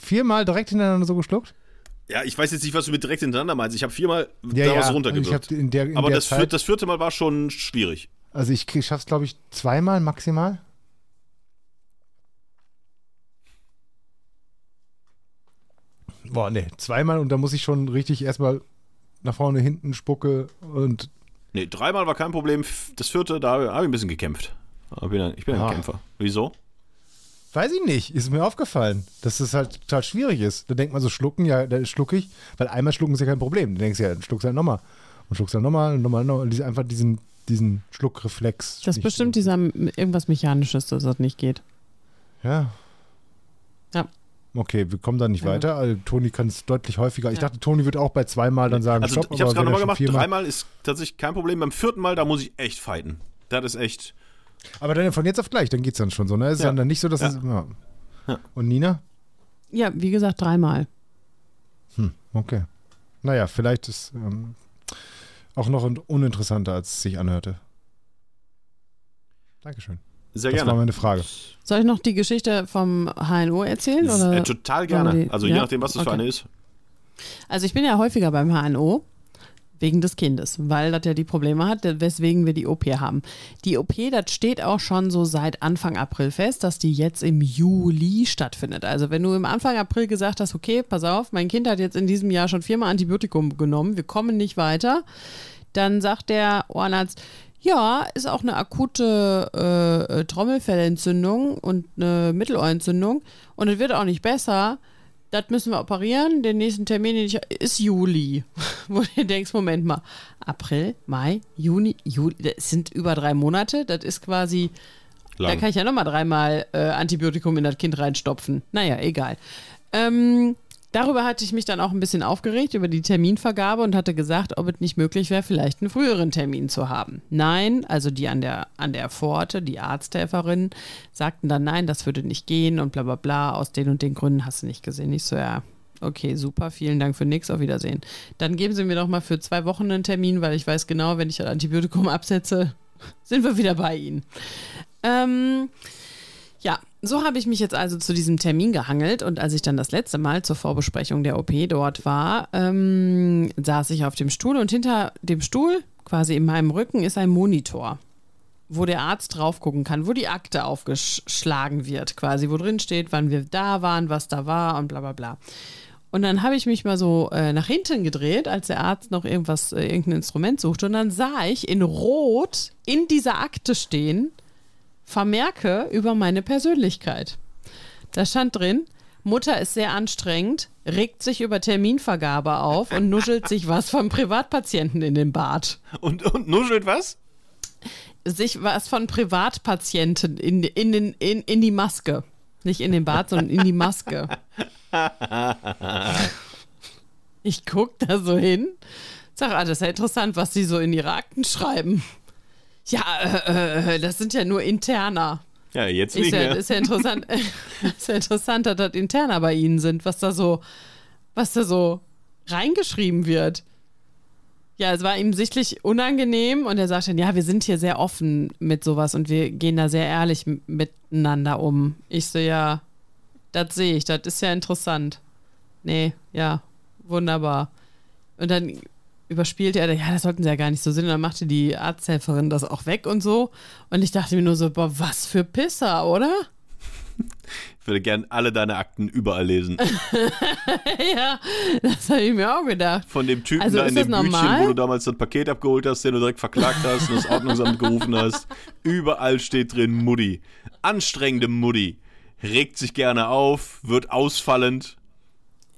Viermal direkt hintereinander so geschluckt? Ja, ich weiß jetzt nicht, was du mit direkt hintereinander meinst. Ich habe viermal Ja, daraus ja. Runtergewirkt. in der, in Aber der das, vier, Zeit, das vierte Mal war schon schwierig. also ich schaff's, glaube ich, zweimal maximal. Boah, nee, zweimal und da muss ich schon richtig erstmal nach vorne, hinten spucke und Nee, dreimal war kein Problem. Das vierte, da habe ich ein bisschen gekämpft. Ich bin ein, ich bin ein. Kämpfer. Wieso? Weiß ich nicht, ist mir aufgefallen, dass das halt total schwierig ist. Da denkt man so, schlucken, ja, da schlucke ich, weil einmal schlucken ist ja kein Problem. Du denkst ja, dann schluckst du halt nochmal. Und schluckst dann nochmal, nochmal, nochmal. Diese- Einfach diesen, diesen Schluckreflex. Das ist bestimmt dieser irgendwas Mechanisches, dass das nicht geht. Ja. Ja. Okay, wir kommen da nicht Ja. weiter. Also, Toni kann es deutlich häufiger. Ich Ja. dachte, Toni wird auch bei zweimal dann sagen, Also, stopp. ich habe es gerade er nochmal gemacht. viermal- Dreimal ist tatsächlich kein Problem. Beim vierten Mal, da muss ich echt fighten. Das ist echt. Aber dann von jetzt auf gleich, dann geht es dann schon so. Ne? Es ist Ja. dann nicht so, dass Ja. es. Ja. Ja. Und Nina? Ja, wie gesagt, dreimal. Hm, okay. Naja, vielleicht ist ähm, auch noch un- uninteressanter, als es sich anhörte. Dankeschön. Sehr Das war gerne. meine Frage. Soll ich noch die Geschichte vom HNO erzählen? Oder? äh, total gerne. Also je nachdem, was das für Okay. eine ist. Also ich bin ja häufiger beim HNO wegen des Kindes, weil das ja die Probleme hat, weswegen wir die OP haben. Die OP, das steht auch schon so seit Anfang April fest, dass die jetzt im Juli stattfindet. Also wenn du im Anfang April gesagt hast, okay, pass auf, mein Kind hat jetzt in diesem Jahr schon viermal Antibiotikum genommen, wir kommen nicht weiter, dann sagt der Ohrenarzt, ja, ist auch eine akute äh, Trommelfellentzündung und eine Mittelohrentzündung und es wird auch nicht besser. Das müssen wir operieren. Den nächsten Termin den ich, ist Juli. <laughs> Wo du denkst, Moment mal, April, Mai, Juni, Juli, das sind über drei Monate. Das ist quasi, da Lang. kann ich ja nochmal dreimal äh, Antibiotikum in das Kind reinstopfen. Naja, egal. Ähm, darüber hatte ich mich dann auch ein bisschen aufgeregt, über die Terminvergabe und hatte gesagt, ob es nicht möglich wäre, vielleicht einen früheren Termin zu haben. Nein, also die an der, an der Pforte, die Arzthelferinnen, sagten dann, nein, das würde nicht gehen und bla bla bla, aus den und den Gründen hast du nicht gesehen. Ich so, ja, okay, super, vielen Dank für nix, auf Wiedersehen. Dann geben Sie mir doch mal für zwei Wochen einen Termin, weil ich weiß genau, wenn ich das Antibiotikum absetze, <laughs> sind wir wieder bei Ihnen. Ähm, ja, so habe ich mich jetzt also zu diesem Termin gehangelt und als ich dann das letzte Mal zur Vorbesprechung der OP dort war, ähm, saß ich auf dem Stuhl und hinter dem Stuhl, quasi in meinem Rücken, ist ein Monitor, wo der Arzt drauf gucken kann, wo die Akte aufgeschlagen wird, quasi, wo drin steht, wann wir da waren, was da war und bla bla bla. Und dann habe ich mich mal so äh, nach hinten gedreht, als der Arzt noch irgendwas, äh, irgendein Instrument suchte. Und dann sah ich in Rot in dieser Akte stehen, Vermerke über meine Persönlichkeit. Da stand drin, Mutter ist sehr anstrengend, regt sich über Terminvergabe auf und nuschelt sich was vom Privatpatienten in den Bart. Und, und nuschelt was? Sich was von Privatpatienten in, in, den, in, in die Maske. Nicht in den Bart, sondern in die Maske. <laughs> Ich guck da so hin, sag, ah, das ist ja interessant, was sie so in ihre Akten schreiben. Ja, äh, äh, das sind ja nur Interner. Ja, jetzt Ist nicht ja, mehr. ist ja interessant, <laughs> <laughs> ist ja interessant, dass das Interner bei ihnen sind, was da so, was da so reingeschrieben wird. Ja, es war ihm sichtlich unangenehm und er sagte dann, ja, wir sind hier sehr offen mit sowas und wir gehen da sehr ehrlich miteinander um. Ich so, ja, das sehe ich, das ist ja interessant. Nee, ja, wunderbar. Und dann überspielt er, ja, das sollten sie ja gar nicht so sehen. Und dann machte die Arzthelferin das auch weg und so. Und ich dachte mir nur so, boah, was für Pisser, oder? Ich würde gern alle deine Akten überall lesen. <laughs> ja, das habe ich mir auch gedacht. Von dem Typen Also da in dem normal? wo du damals das Paket abgeholt hast, den du direkt verklagt hast und das Ordnungsamt gerufen hast. Überall steht drin Mutti. Anstrengende Mutti. Regt sich gerne auf, wird ausfallend.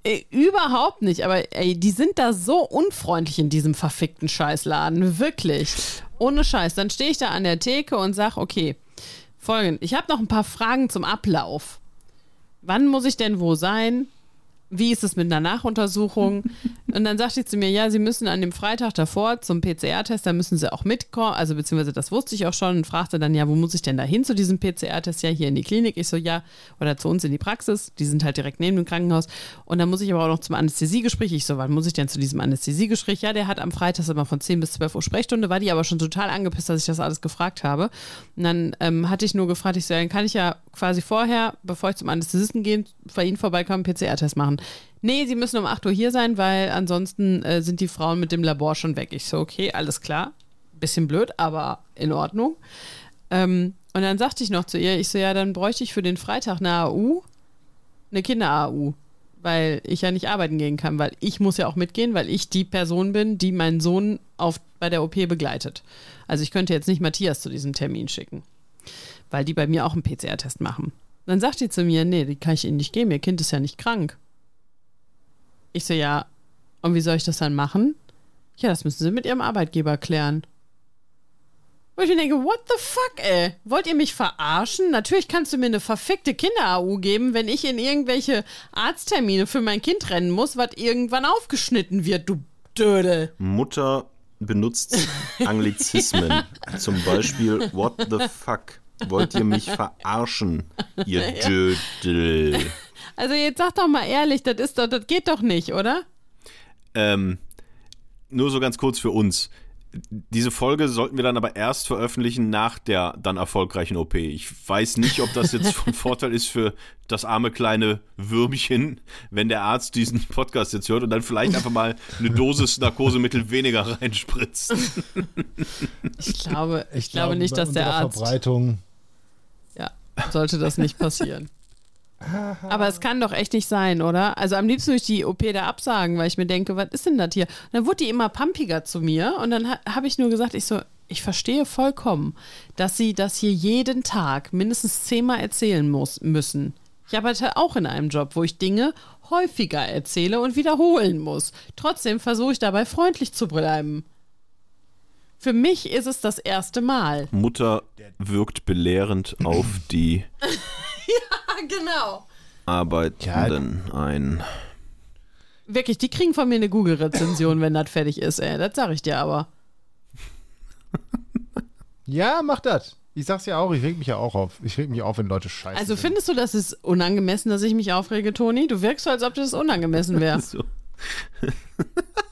Ey, überhaupt nicht, aber ey, die sind da so unfreundlich in diesem verfickten Scheißladen. Wirklich. Ohne Scheiß. Dann stehe ich da an der Theke und sage, okay, folgend, ich habe noch ein paar Fragen zum Ablauf. Wann muss ich denn wo sein? Wie ist es mit einer Nachuntersuchung? Und dann sagte sie zu mir, ja, Sie müssen an dem Freitag davor zum PCR-Test, da müssen Sie auch mitkommen. Also beziehungsweise das wusste ich auch schon und fragte dann, ja, wo muss ich denn da hin zu diesem PCR-Test? Ja, hier in die Klinik. Ich so, ja, oder zu uns in die Praxis. Die sind halt direkt neben dem Krankenhaus. Und dann muss ich aber auch noch zum Anästhesiegespräch. Ich so, wann muss ich denn zu diesem Anästhesiegespräch? Ja, der hat am Freitag immer von 10 bis 12 Uhr Sprechstunde. War die aber schon total angepisst, dass ich das alles gefragt habe. Und dann ähm, hatte ich nur gefragt, ich so, ja, dann kann ich ja quasi vorher, bevor ich zum Anästhesisten gehe, bei Ihnen vorbeikommen, PCR-Test machen. Nee, Sie müssen um 8 Uhr hier sein, weil ansonsten äh, sind die Frauen mit dem Labor schon weg. Ich so, okay, alles klar. Bisschen blöd, aber in Ordnung. Ähm, und dann sagte ich noch zu ihr, ich so, ja, dann bräuchte ich für den Freitag eine AU, eine Kinder-AU, weil ich ja nicht arbeiten gehen kann, weil ich muss ja auch mitgehen, weil ich die Person bin, die meinen Sohn auf, bei der OP begleitet. Also ich könnte jetzt nicht Matthias zu diesem Termin schicken, weil die bei mir auch einen PCR-Test machen. Dann sagt die zu mir, nee, die kann ich Ihnen nicht geben, Ihr Kind ist ja nicht krank. Ich so, ja, und wie soll ich das dann machen? Ja, das müssen Sie mit Ihrem Arbeitgeber klären. Wo ich mir denke, what the fuck, ey? Wollt ihr mich verarschen? Natürlich kannst du mir eine verfickte Kinder-AU geben, wenn ich in irgendwelche Arzttermine für mein Kind rennen muss, was irgendwann aufgeschnitten wird, du Dödel. Mutter benutzt <laughs> Anglizismen. Zum Beispiel, what the fuck? Wollt ihr mich verarschen, ihr Dödel? Also jetzt sag doch mal ehrlich, das ist doch, das geht doch nicht, oder? Ähm, nur so ganz kurz für uns. Diese Folge sollten wir dann aber erst veröffentlichen nach der dann erfolgreichen OP. Ich weiß nicht, ob das jetzt von <laughs> Vorteil ist für das arme kleine Würmchen, wenn der Arzt diesen Podcast jetzt hört und dann vielleicht einfach mal eine Dosis Narkosemittel weniger reinspritzt. Ich glaube, ich, glaube nicht, bei dass der Arzt. Verbreitung Ja, sollte das nicht passieren. Aber es kann doch echt nicht sein, oder? Also am liebsten würde ich die OP da absagen, weil ich mir denke, was ist denn das hier? Und dann wurde die immer pumpiger zu mir und dann ha habe ich nur gesagt, ich so, ich verstehe vollkommen, dass sie das hier jeden Tag mindestens zehnmal erzählen muss, müssen. Ich arbeite auch in einem Job, wo ich Dinge häufiger erzähle und wiederholen muss. Trotzdem versuche ich dabei freundlich zu bleiben. Für mich ist es das erste Mal. Mutter wirkt belehrend auf die <laughs> <laughs> Ah, <laughs> genau. Arbeitenden ein. Wirklich, die kriegen von mir eine Google-Rezension, wenn das fertig ist, ey. Das sag ich dir aber. <laughs> Ja, mach das. Ich sag's ja auch, ich reg mich ja auch auf. Ich reg mich auf, wenn Leute scheiße Also sind. findest du, das ist unangemessen, dass ich mich aufrege, Toni? Du wirkst so, als ob das unangemessen wäre. <laughs> So.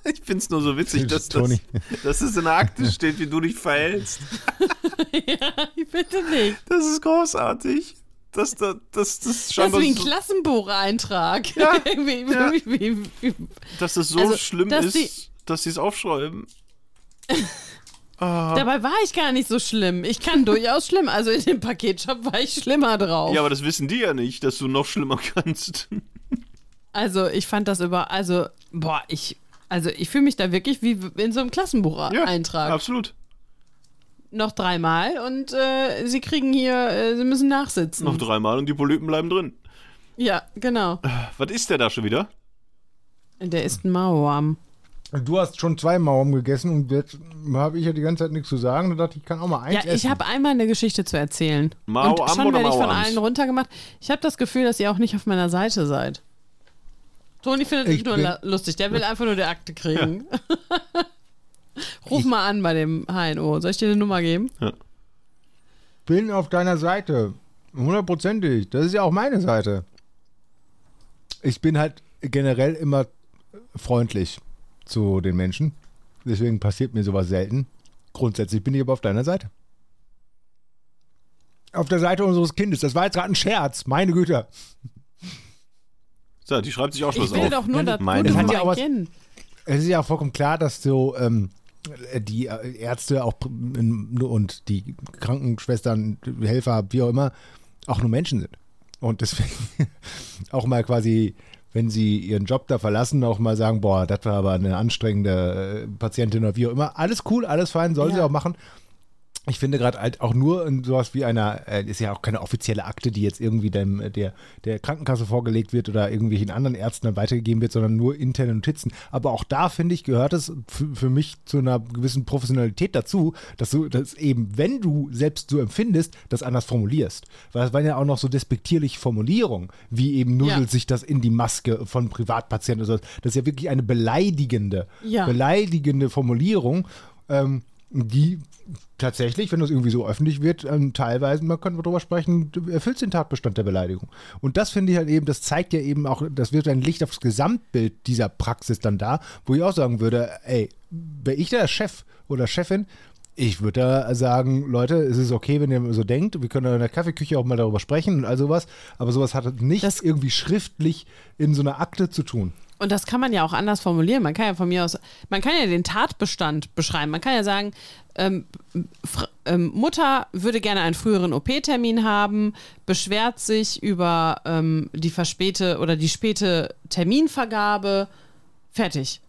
ich find's nur so witzig, dass, das, Toni. dass es in der Akte steht, wie du dich verhältst. ja, bitte nicht. Das ist großartig. Das, das, das, das Das ist wie ein so, Klassenbucheintrag. Ja, <laughs> wie, ja. Wie, wie, wie, dass das so Also, schlimm dass ist, die- dass sie es aufschreiben. <laughs> Dabei war ich gar nicht so schlimm. Ich kann <laughs> durchaus schlimm. Also in dem Paketshop war ich schlimmer drauf. Ja, aber das wissen die ja nicht, dass du noch schlimmer kannst. Also ich fand das über, also boah, ich, also ich fühle mich da wirklich wie in so einem Klassenbucheintrag. absolut. Noch dreimal und äh, sie kriegen hier, äh, sie müssen nachsitzen. Noch dreimal und die Polypen bleiben drin. Ja, genau. Was ist der da schon wieder? Der ist ein Mauam. Du hast schon zwei Mauern gegessen und jetzt habe ich ja die ganze Zeit nichts zu sagen. Da dachte ich, ich kann auch mal eins Ja, ich essen. habe einmal eine Geschichte zu erzählen. Mao und schon werde ich von allen runtergemacht. Ich habe das Gefühl, dass ihr auch nicht auf meiner Seite seid. Toni findet es Ich nur lustig. Der will einfach nur die Akte kriegen. <laughs> Ruf mal an bei dem HNO. Soll ich dir eine Nummer geben? bin auf deiner Seite. Hundertprozentig. Das ist ja auch meine Seite. Ich bin halt generell immer freundlich zu den Menschen. Deswegen passiert mir sowas selten. Grundsätzlich bin ich aber auf deiner Seite. Auf der Seite unseres Kindes. Das war jetzt gerade ein Scherz. Meine Güte. So, die schreibt sich auch schon Ich was will auf. doch nur das Meine Gute für Hat ja auch was- Kind. Es ist ja auch vollkommen klar, dass so ähm, die äh, Ärzte auch und die Krankenschwestern, Helfer, wie auch immer, auch nur Menschen sind. Und deswegen <laughs> auch mal quasi, wenn sie ihren Job da verlassen, auch mal sagen, boah, das war aber eine anstrengende äh, Patientin oder wie auch immer. Alles cool, alles fein, soll sie Ja. auch machen. Ich finde gerade halt auch nur in sowas wie einer, äh, ist ja auch keine offizielle Akte, die jetzt irgendwie dem, äh, der, der Krankenkasse vorgelegt wird oder irgendwelchen anderen Ärzten dann weitergegeben wird, sondern nur interne Notizen. Aber auch da, finde ich, gehört es für, für mich zu einer gewissen Professionalität dazu, dass du das eben, wenn du selbst so empfindest, das anders formulierst. Weil es waren ja auch noch so despektierliche Formulierungen, wie eben nuddelt Ja. sich das in die Maske von Privatpatienten oder so. Das ist ja wirklich eine beleidigende, Ja. beleidigende Formulierung, ähm, die tatsächlich, wenn das irgendwie so öffentlich wird, ähm, teilweise, man könnte darüber sprechen, erfüllt den Tatbestand der Beleidigung. Und das finde ich halt eben, das zeigt ja eben auch, das wird ein Licht aufs Gesamtbild dieser Praxis dann da, wo ich auch sagen würde, ey, wäre ich der Chef oder Chefin, ich würde da sagen, Leute, es ist okay, wenn ihr so denkt, wir können in der Kaffeeküche auch mal darüber sprechen und all sowas, aber sowas hat nicht Das- irgendwie schriftlich in so einer Akte zu tun. Und das kann man ja auch anders formulieren. Man kann ja von mir aus, man kann ja den Tatbestand beschreiben. Man kann ja sagen, ähm, ähm, Mutter würde gerne einen früheren OP-Termin haben, beschwert sich über ähm, die verspäte oder die späte Terminvergabe. Fertig.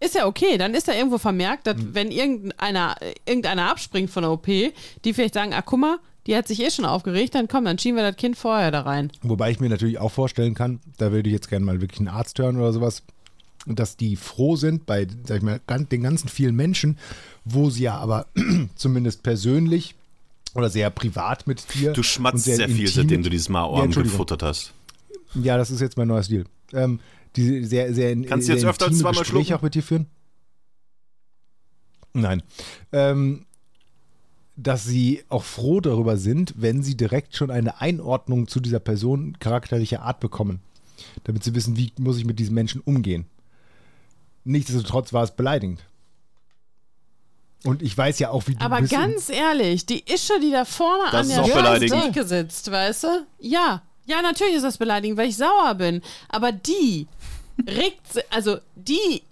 Ist ja okay, dann ist da irgendwo vermerkt, dass wenn irgendeiner, irgendeiner abspringt von der OP, die vielleicht sagen, ah, guck mal, die hat sich eh schon aufgeregt, dann komm, dann schieben wir das Kind vorher da rein. Wobei ich mir natürlich auch vorstellen kann, da würde ich jetzt gerne mal wirklich einen Arzt hören oder sowas, dass die froh sind bei, sag ich mal, den ganzen vielen Menschen, wo sie ja aber <clears throat> zumindest persönlich oder sehr privat mit dir. Du schmatzt und sehr, viel, intim seitdem du dieses Ja, Mao-Arm Entschuldigung. gefuttert hast. Ja, das ist jetzt mein neuer Stil. Ähm, die sehr, sehr, Kannst du sehr jetzt öfter zweimal Gespräche schlucken? auch mit dir führen? Nein. Ähm, dass sie auch froh darüber sind, wenn sie direkt schon eine Einordnung zu dieser Person charakterlicher Art bekommen. Damit sie wissen, wie muss ich mit diesem Menschen umgehen. Nichtsdestotrotz war es beleidigend. Und ich weiß ja auch, wie du Aber bist. ganz ehrlich, die Ische, die da vorne Das an ist der. Theke sitzt, weißt du? Ja. Ja, natürlich ist das beleidigend, weil ich sauer bin. Aber die regt, also die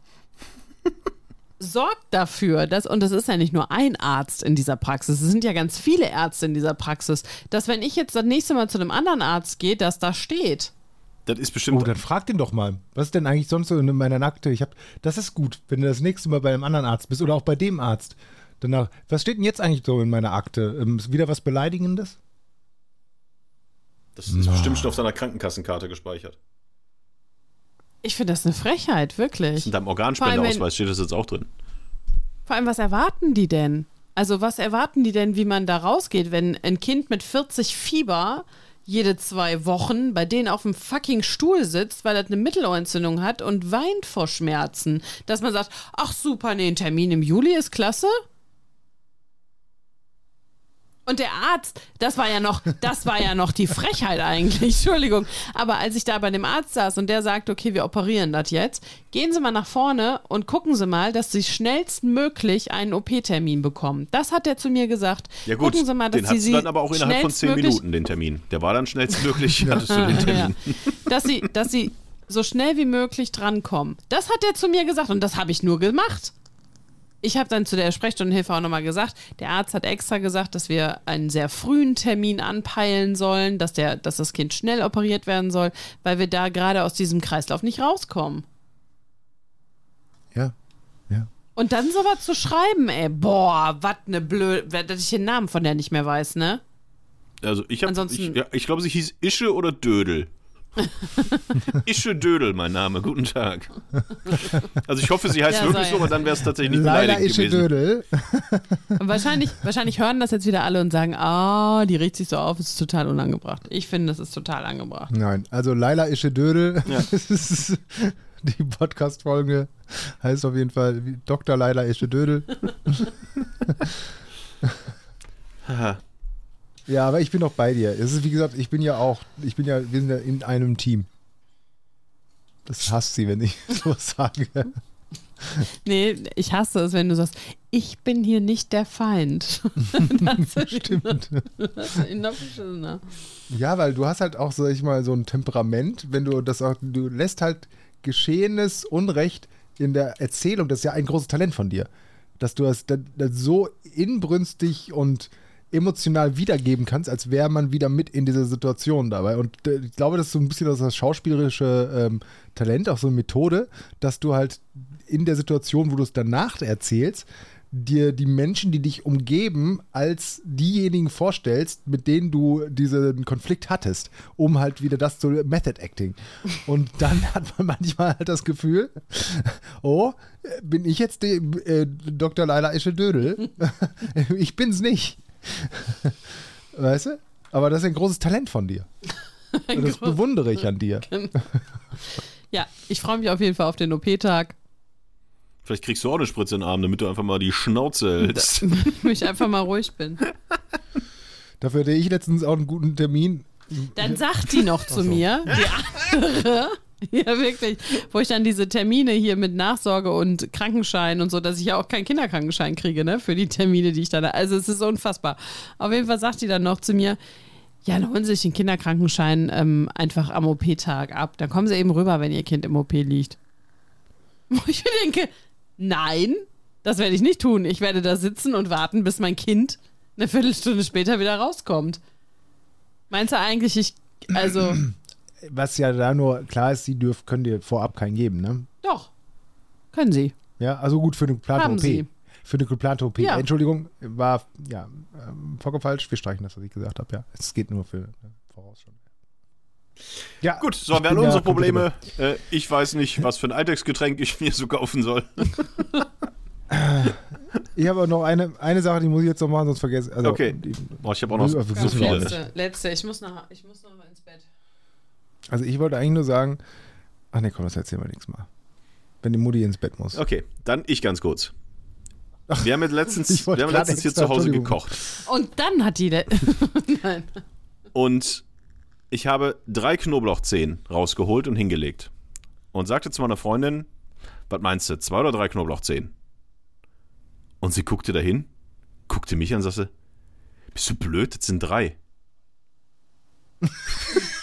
sorgt dafür, dass, und das ist ja nicht nur ein Arzt in dieser Praxis, es sind ja ganz viele Ärzte in dieser Praxis, dass wenn ich jetzt das nächste Mal zu einem anderen Arzt gehe, dass da steht. Das ist bestimmt. Oh, dann frag den doch mal. Was ist denn eigentlich sonst so in meiner Nackte? Ich hab, das ist gut, wenn du das nächste Mal bei einem anderen Arzt bist oder auch bei dem Arzt. Danach, was steht denn jetzt eigentlich so in meiner Akte? Ähm, ist wieder was Beleidigendes? Das ist bestimmt schon auf deiner Krankenkassenkarte gespeichert. Ich finde das eine Frechheit, wirklich. In deinem Organspendeausweis steht das jetzt auch drin. Vor allem, was erwarten die denn? Also, was erwarten die denn, wie man da rausgeht, wenn ein Kind mit 40 Fieber jede zwei Wochen bei denen auf dem fucking Stuhl sitzt, weil er eine Mittelohrentzündung hat und weint vor Schmerzen? Dass man sagt, ach super, nee, ein Termin im Juli ist klasse? Und der Arzt, das war ja noch, das war ja noch die Frechheit eigentlich, <laughs> Entschuldigung. Aber als ich da bei dem Arzt saß und der sagt, okay, wir operieren das jetzt, gehen Sie mal nach vorne und gucken Sie mal, dass Sie schnellstmöglich einen OP-Termin bekommen. Das hat er zu mir gesagt. Ja gut, gucken Sie mal, dass den Sie hast sie du dann aber auch innerhalb von 10 schnellstmöglich- Minuten, den Termin. Der war dann schnellstmöglich, <laughs> hattest du den Termin. Ja. Dass sie, dass sie so schnell wie möglich drankommen. Das hat er zu mir gesagt und das habe ich nur gemacht. Ich habe dann zu der Sprechstundenhilfe auch nochmal gesagt, der Arzt hat extra gesagt, dass wir einen sehr frühen Termin anpeilen sollen, dass, der, dass das Kind schnell operiert werden soll, weil wir da gerade aus diesem Kreislauf nicht rauskommen. Ja, ja. Und dann sowas zu schreiben, ey, boah, was ne blöd, dass ich den Namen von der nicht mehr weiß, ne? Also ich habe, Ansonsten- ich, ja, ich glaube, sie hieß Ische oder Dödel. <laughs> Ische Dödel, mein Name. Guten Tag. Also ich hoffe, sie heißt Ja, wirklich so, aber dann wäre es tatsächlich nicht Leider beleidigend Ische gewesen. Dödel. Und wahrscheinlich, wahrscheinlich hören das jetzt wieder alle und sagen, ah, die regt sich so auf, es ist total unangebracht. Ich finde, das ist total angebracht. Nein, also Laila Ische Dödel. Ja. <laughs> Das ist- Die Podcast-Folge heißt auf jeden Fall wie Dr. Laila Ische Dödel. Ja, aber ich bin auch bei dir. Es ist, wie gesagt, ich bin ja auch, ich bin ja, wir sind ja in einem Team. Das hasst sie, wenn ich <laughs> so sage. Nee, ich hasse es, wenn du sagst, ich bin hier nicht der Feind. das <laughs> Stimmt. Das ist <laughs> noch beschissener. Ja, weil du hast halt auch, sag ich mal, so ein Temperament, wenn du das auch, du lässt halt geschehenes Unrecht in der Erzählung, das ist ja ein großes Talent von dir, dass du das, das, das so inbrünstig und emotional wiedergeben kannst, als wäre man wieder mit in dieser Situation dabei. Und äh, ich glaube, das ist so ein bisschen das schauspielerische ähm, Talent, auch so eine Methode, dass du halt in der Situation, wo du es danach erzählst, dir die Menschen, die dich umgeben, als diejenigen vorstellst, mit denen du diesen Konflikt hattest, um halt wieder das zu Method Acting. Und <laughs> dann hat man manchmal halt das Gefühl, oh, bin ich jetzt die, äh, Dr. Leila Ische Dödel? <laughs> ich bin's nicht. <laughs> Weißt du? Aber das ist ein großes Talent von dir. Und <laughs> das bewundere ich an dir. <laughs> Ja, ich freue mich auf jeden Fall auf den OP-Tag. Vielleicht kriegst du auch eine Spritze in den Arm, damit du einfach mal die Schnauze hältst. Wenn ich einfach mal ruhig bin. Dafür hatte ich letztens auch einen guten Termin. Dann sagt die noch zu mir, die andere, <laughs> ja wirklich, wo ich dann diese Termine hier mit Nachsorge und Krankenschein und so, dass ich ja auch keinen Kinderkrankenschein kriege, ne, für die Termine, die ich dann, also es ist unfassbar. Auf jeden Fall sagt die dann noch zu mir, ja, dann holen Sie sich den Kinderkrankenschein ähm, einfach am OP-Tag ab. Dann kommen Sie eben rüber, wenn Ihr Kind im OP liegt. <laughs> Wo ich mir denke, nein, das werde ich nicht tun. Ich werde da sitzen und warten, bis mein Kind eine Viertelstunde später wieder rauskommt. Meinst du eigentlich, ich, also, <clears throat> Was ja da nur klar ist, sie dürfen, können dir vorab keinen geben, ne? doch, können Sie. Ja, also gut für eine geplante Haben OP. Sie. Für eine geplante OP. Ja. Entschuldigung, war ja ähm, vollkommen falsch. Wir streichen das, was ich gesagt habe. Ja, es geht nur für äh, Vorausschau. Ja, Gut, so haben wir alle unsere Probleme. Äh, ich weiß nicht, was für ein Alltagsgetränk ich mir <laughs> so kaufen soll. Ich habe aber noch eine, eine Sache, die muss ich jetzt noch machen, sonst vergesse also, Okay. die, Boah, ich habe auch noch so viele. letzte, letzte, ich muss noch, ich muss noch. Also ich wollte eigentlich nur sagen, ach nee, komm, das erzählen wir nächstes Mal. Wenn die Mutti ins Bett muss. Okay, dann ich ganz kurz. Wir haben, jetzt letztens, wir haben letztens hier zu Hause gekocht. Und dann hat die, <laughs> nein, Und ich habe drei Knoblauchzehen rausgeholt und hingelegt. Und sagte zu meiner Freundin, was meinst du, zwei oder drei Knoblauchzehen? Und sie guckte dahin, guckte mich an und sagte, bist du blöd, das sind drei. <laughs>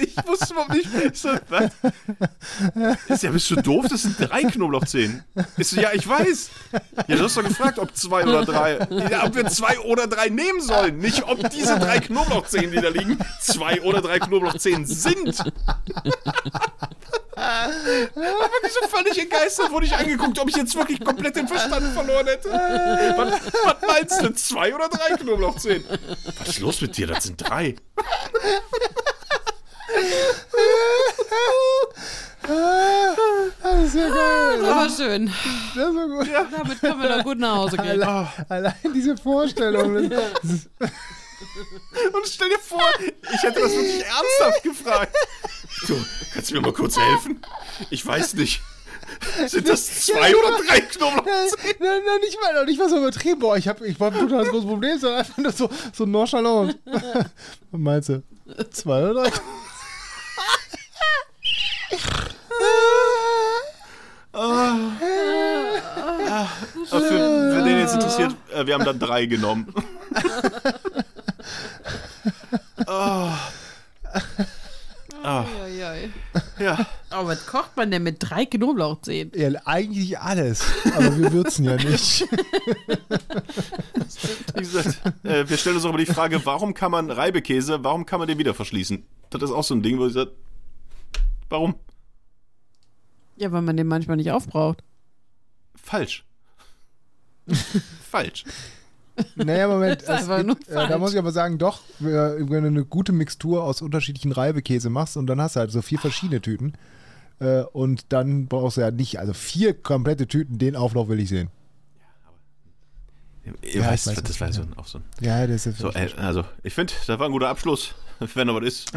ich wusste überhaupt nicht. Ich so, was? Ist ja, bist du doof? Das sind drei Knoblauchzehen. Ich so, ja, ich weiß. Ja, du hast doch gefragt, ob zwei oder drei. Ja, ob wir zwei oder drei nehmen sollen. Nicht, ob diese drei Knoblauchzehen, die da liegen, zwei oder drei Knoblauchzehen sind. Aber wirklich so völlig entgeistert wurde ich angeguckt, ob ich jetzt wirklich komplett den Verstand verloren hätte. Was, was meinst du, zwei oder drei Knoblauchzehen? Was ist los mit dir? Das sind drei. Das ist ja geil. Das war schön. Das war gut. Damit können wir da gut nach Hause gehen. Allein, allein diese Vorstellung. Das, das Und stell dir vor, ich hätte das wirklich ernsthaft gefragt. Du, kannst du mir mal kurz helfen? Ich weiß nicht. Sind das zwei oder drei Knoblauchzehen? nein, nein, nicht mal, nicht mal so übertrieben. Boah, ich, hab, ich war ein totales großes Problem, sondern einfach nur so, so nonchalant. Was <laughs> meinst du? Zwei oder drei? Aber für, für den jetzt interessiert, äh, wir haben dann drei genommen. oh. <laughs> Ah, Uiuiui. ja. Aber was kocht man denn mit drei Knoblauchzehen? Ja, eigentlich alles. Aber wir würzen ja nicht. <laughs> Wie gesagt, äh, wir stellen uns auch immer die Frage, warum kann man Reibekäse, warum kann man den wieder verschließen? Das ist auch so ein Ding, wo ich sage, warum? Ja, weil man den manchmal nicht aufbraucht. Falsch. Falsch. Naja, Moment. <laughs> Das gibt, äh, da muss ich aber sagen, doch, wenn du eine gute Mixtur aus unterschiedlichen Reibekäse machst und dann hast du halt so vier verschiedene Tüten. Äh, und dann brauchst du ja nicht, also vier komplette Tüten, den Auflauf will ich sehen. Ihr Ja, weißt, ich weiß, das war so ein, auch so ein. Ja, das ist So, äh, also, ich finde, das war ein guter Abschluss. <laughs> Wenn noch was ist,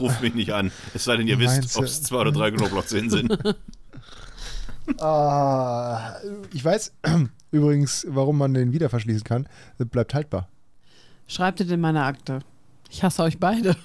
ruft mich nicht an. Es sei denn, ihr wisst, ob es zwei oder drei Knoblauchzehen sind. <laughs> Ah, ich weiß übrigens, warum man den wieder verschließen kann. Bleibt haltbar. Schreibt es in meine Akte. Ich hasse euch beide.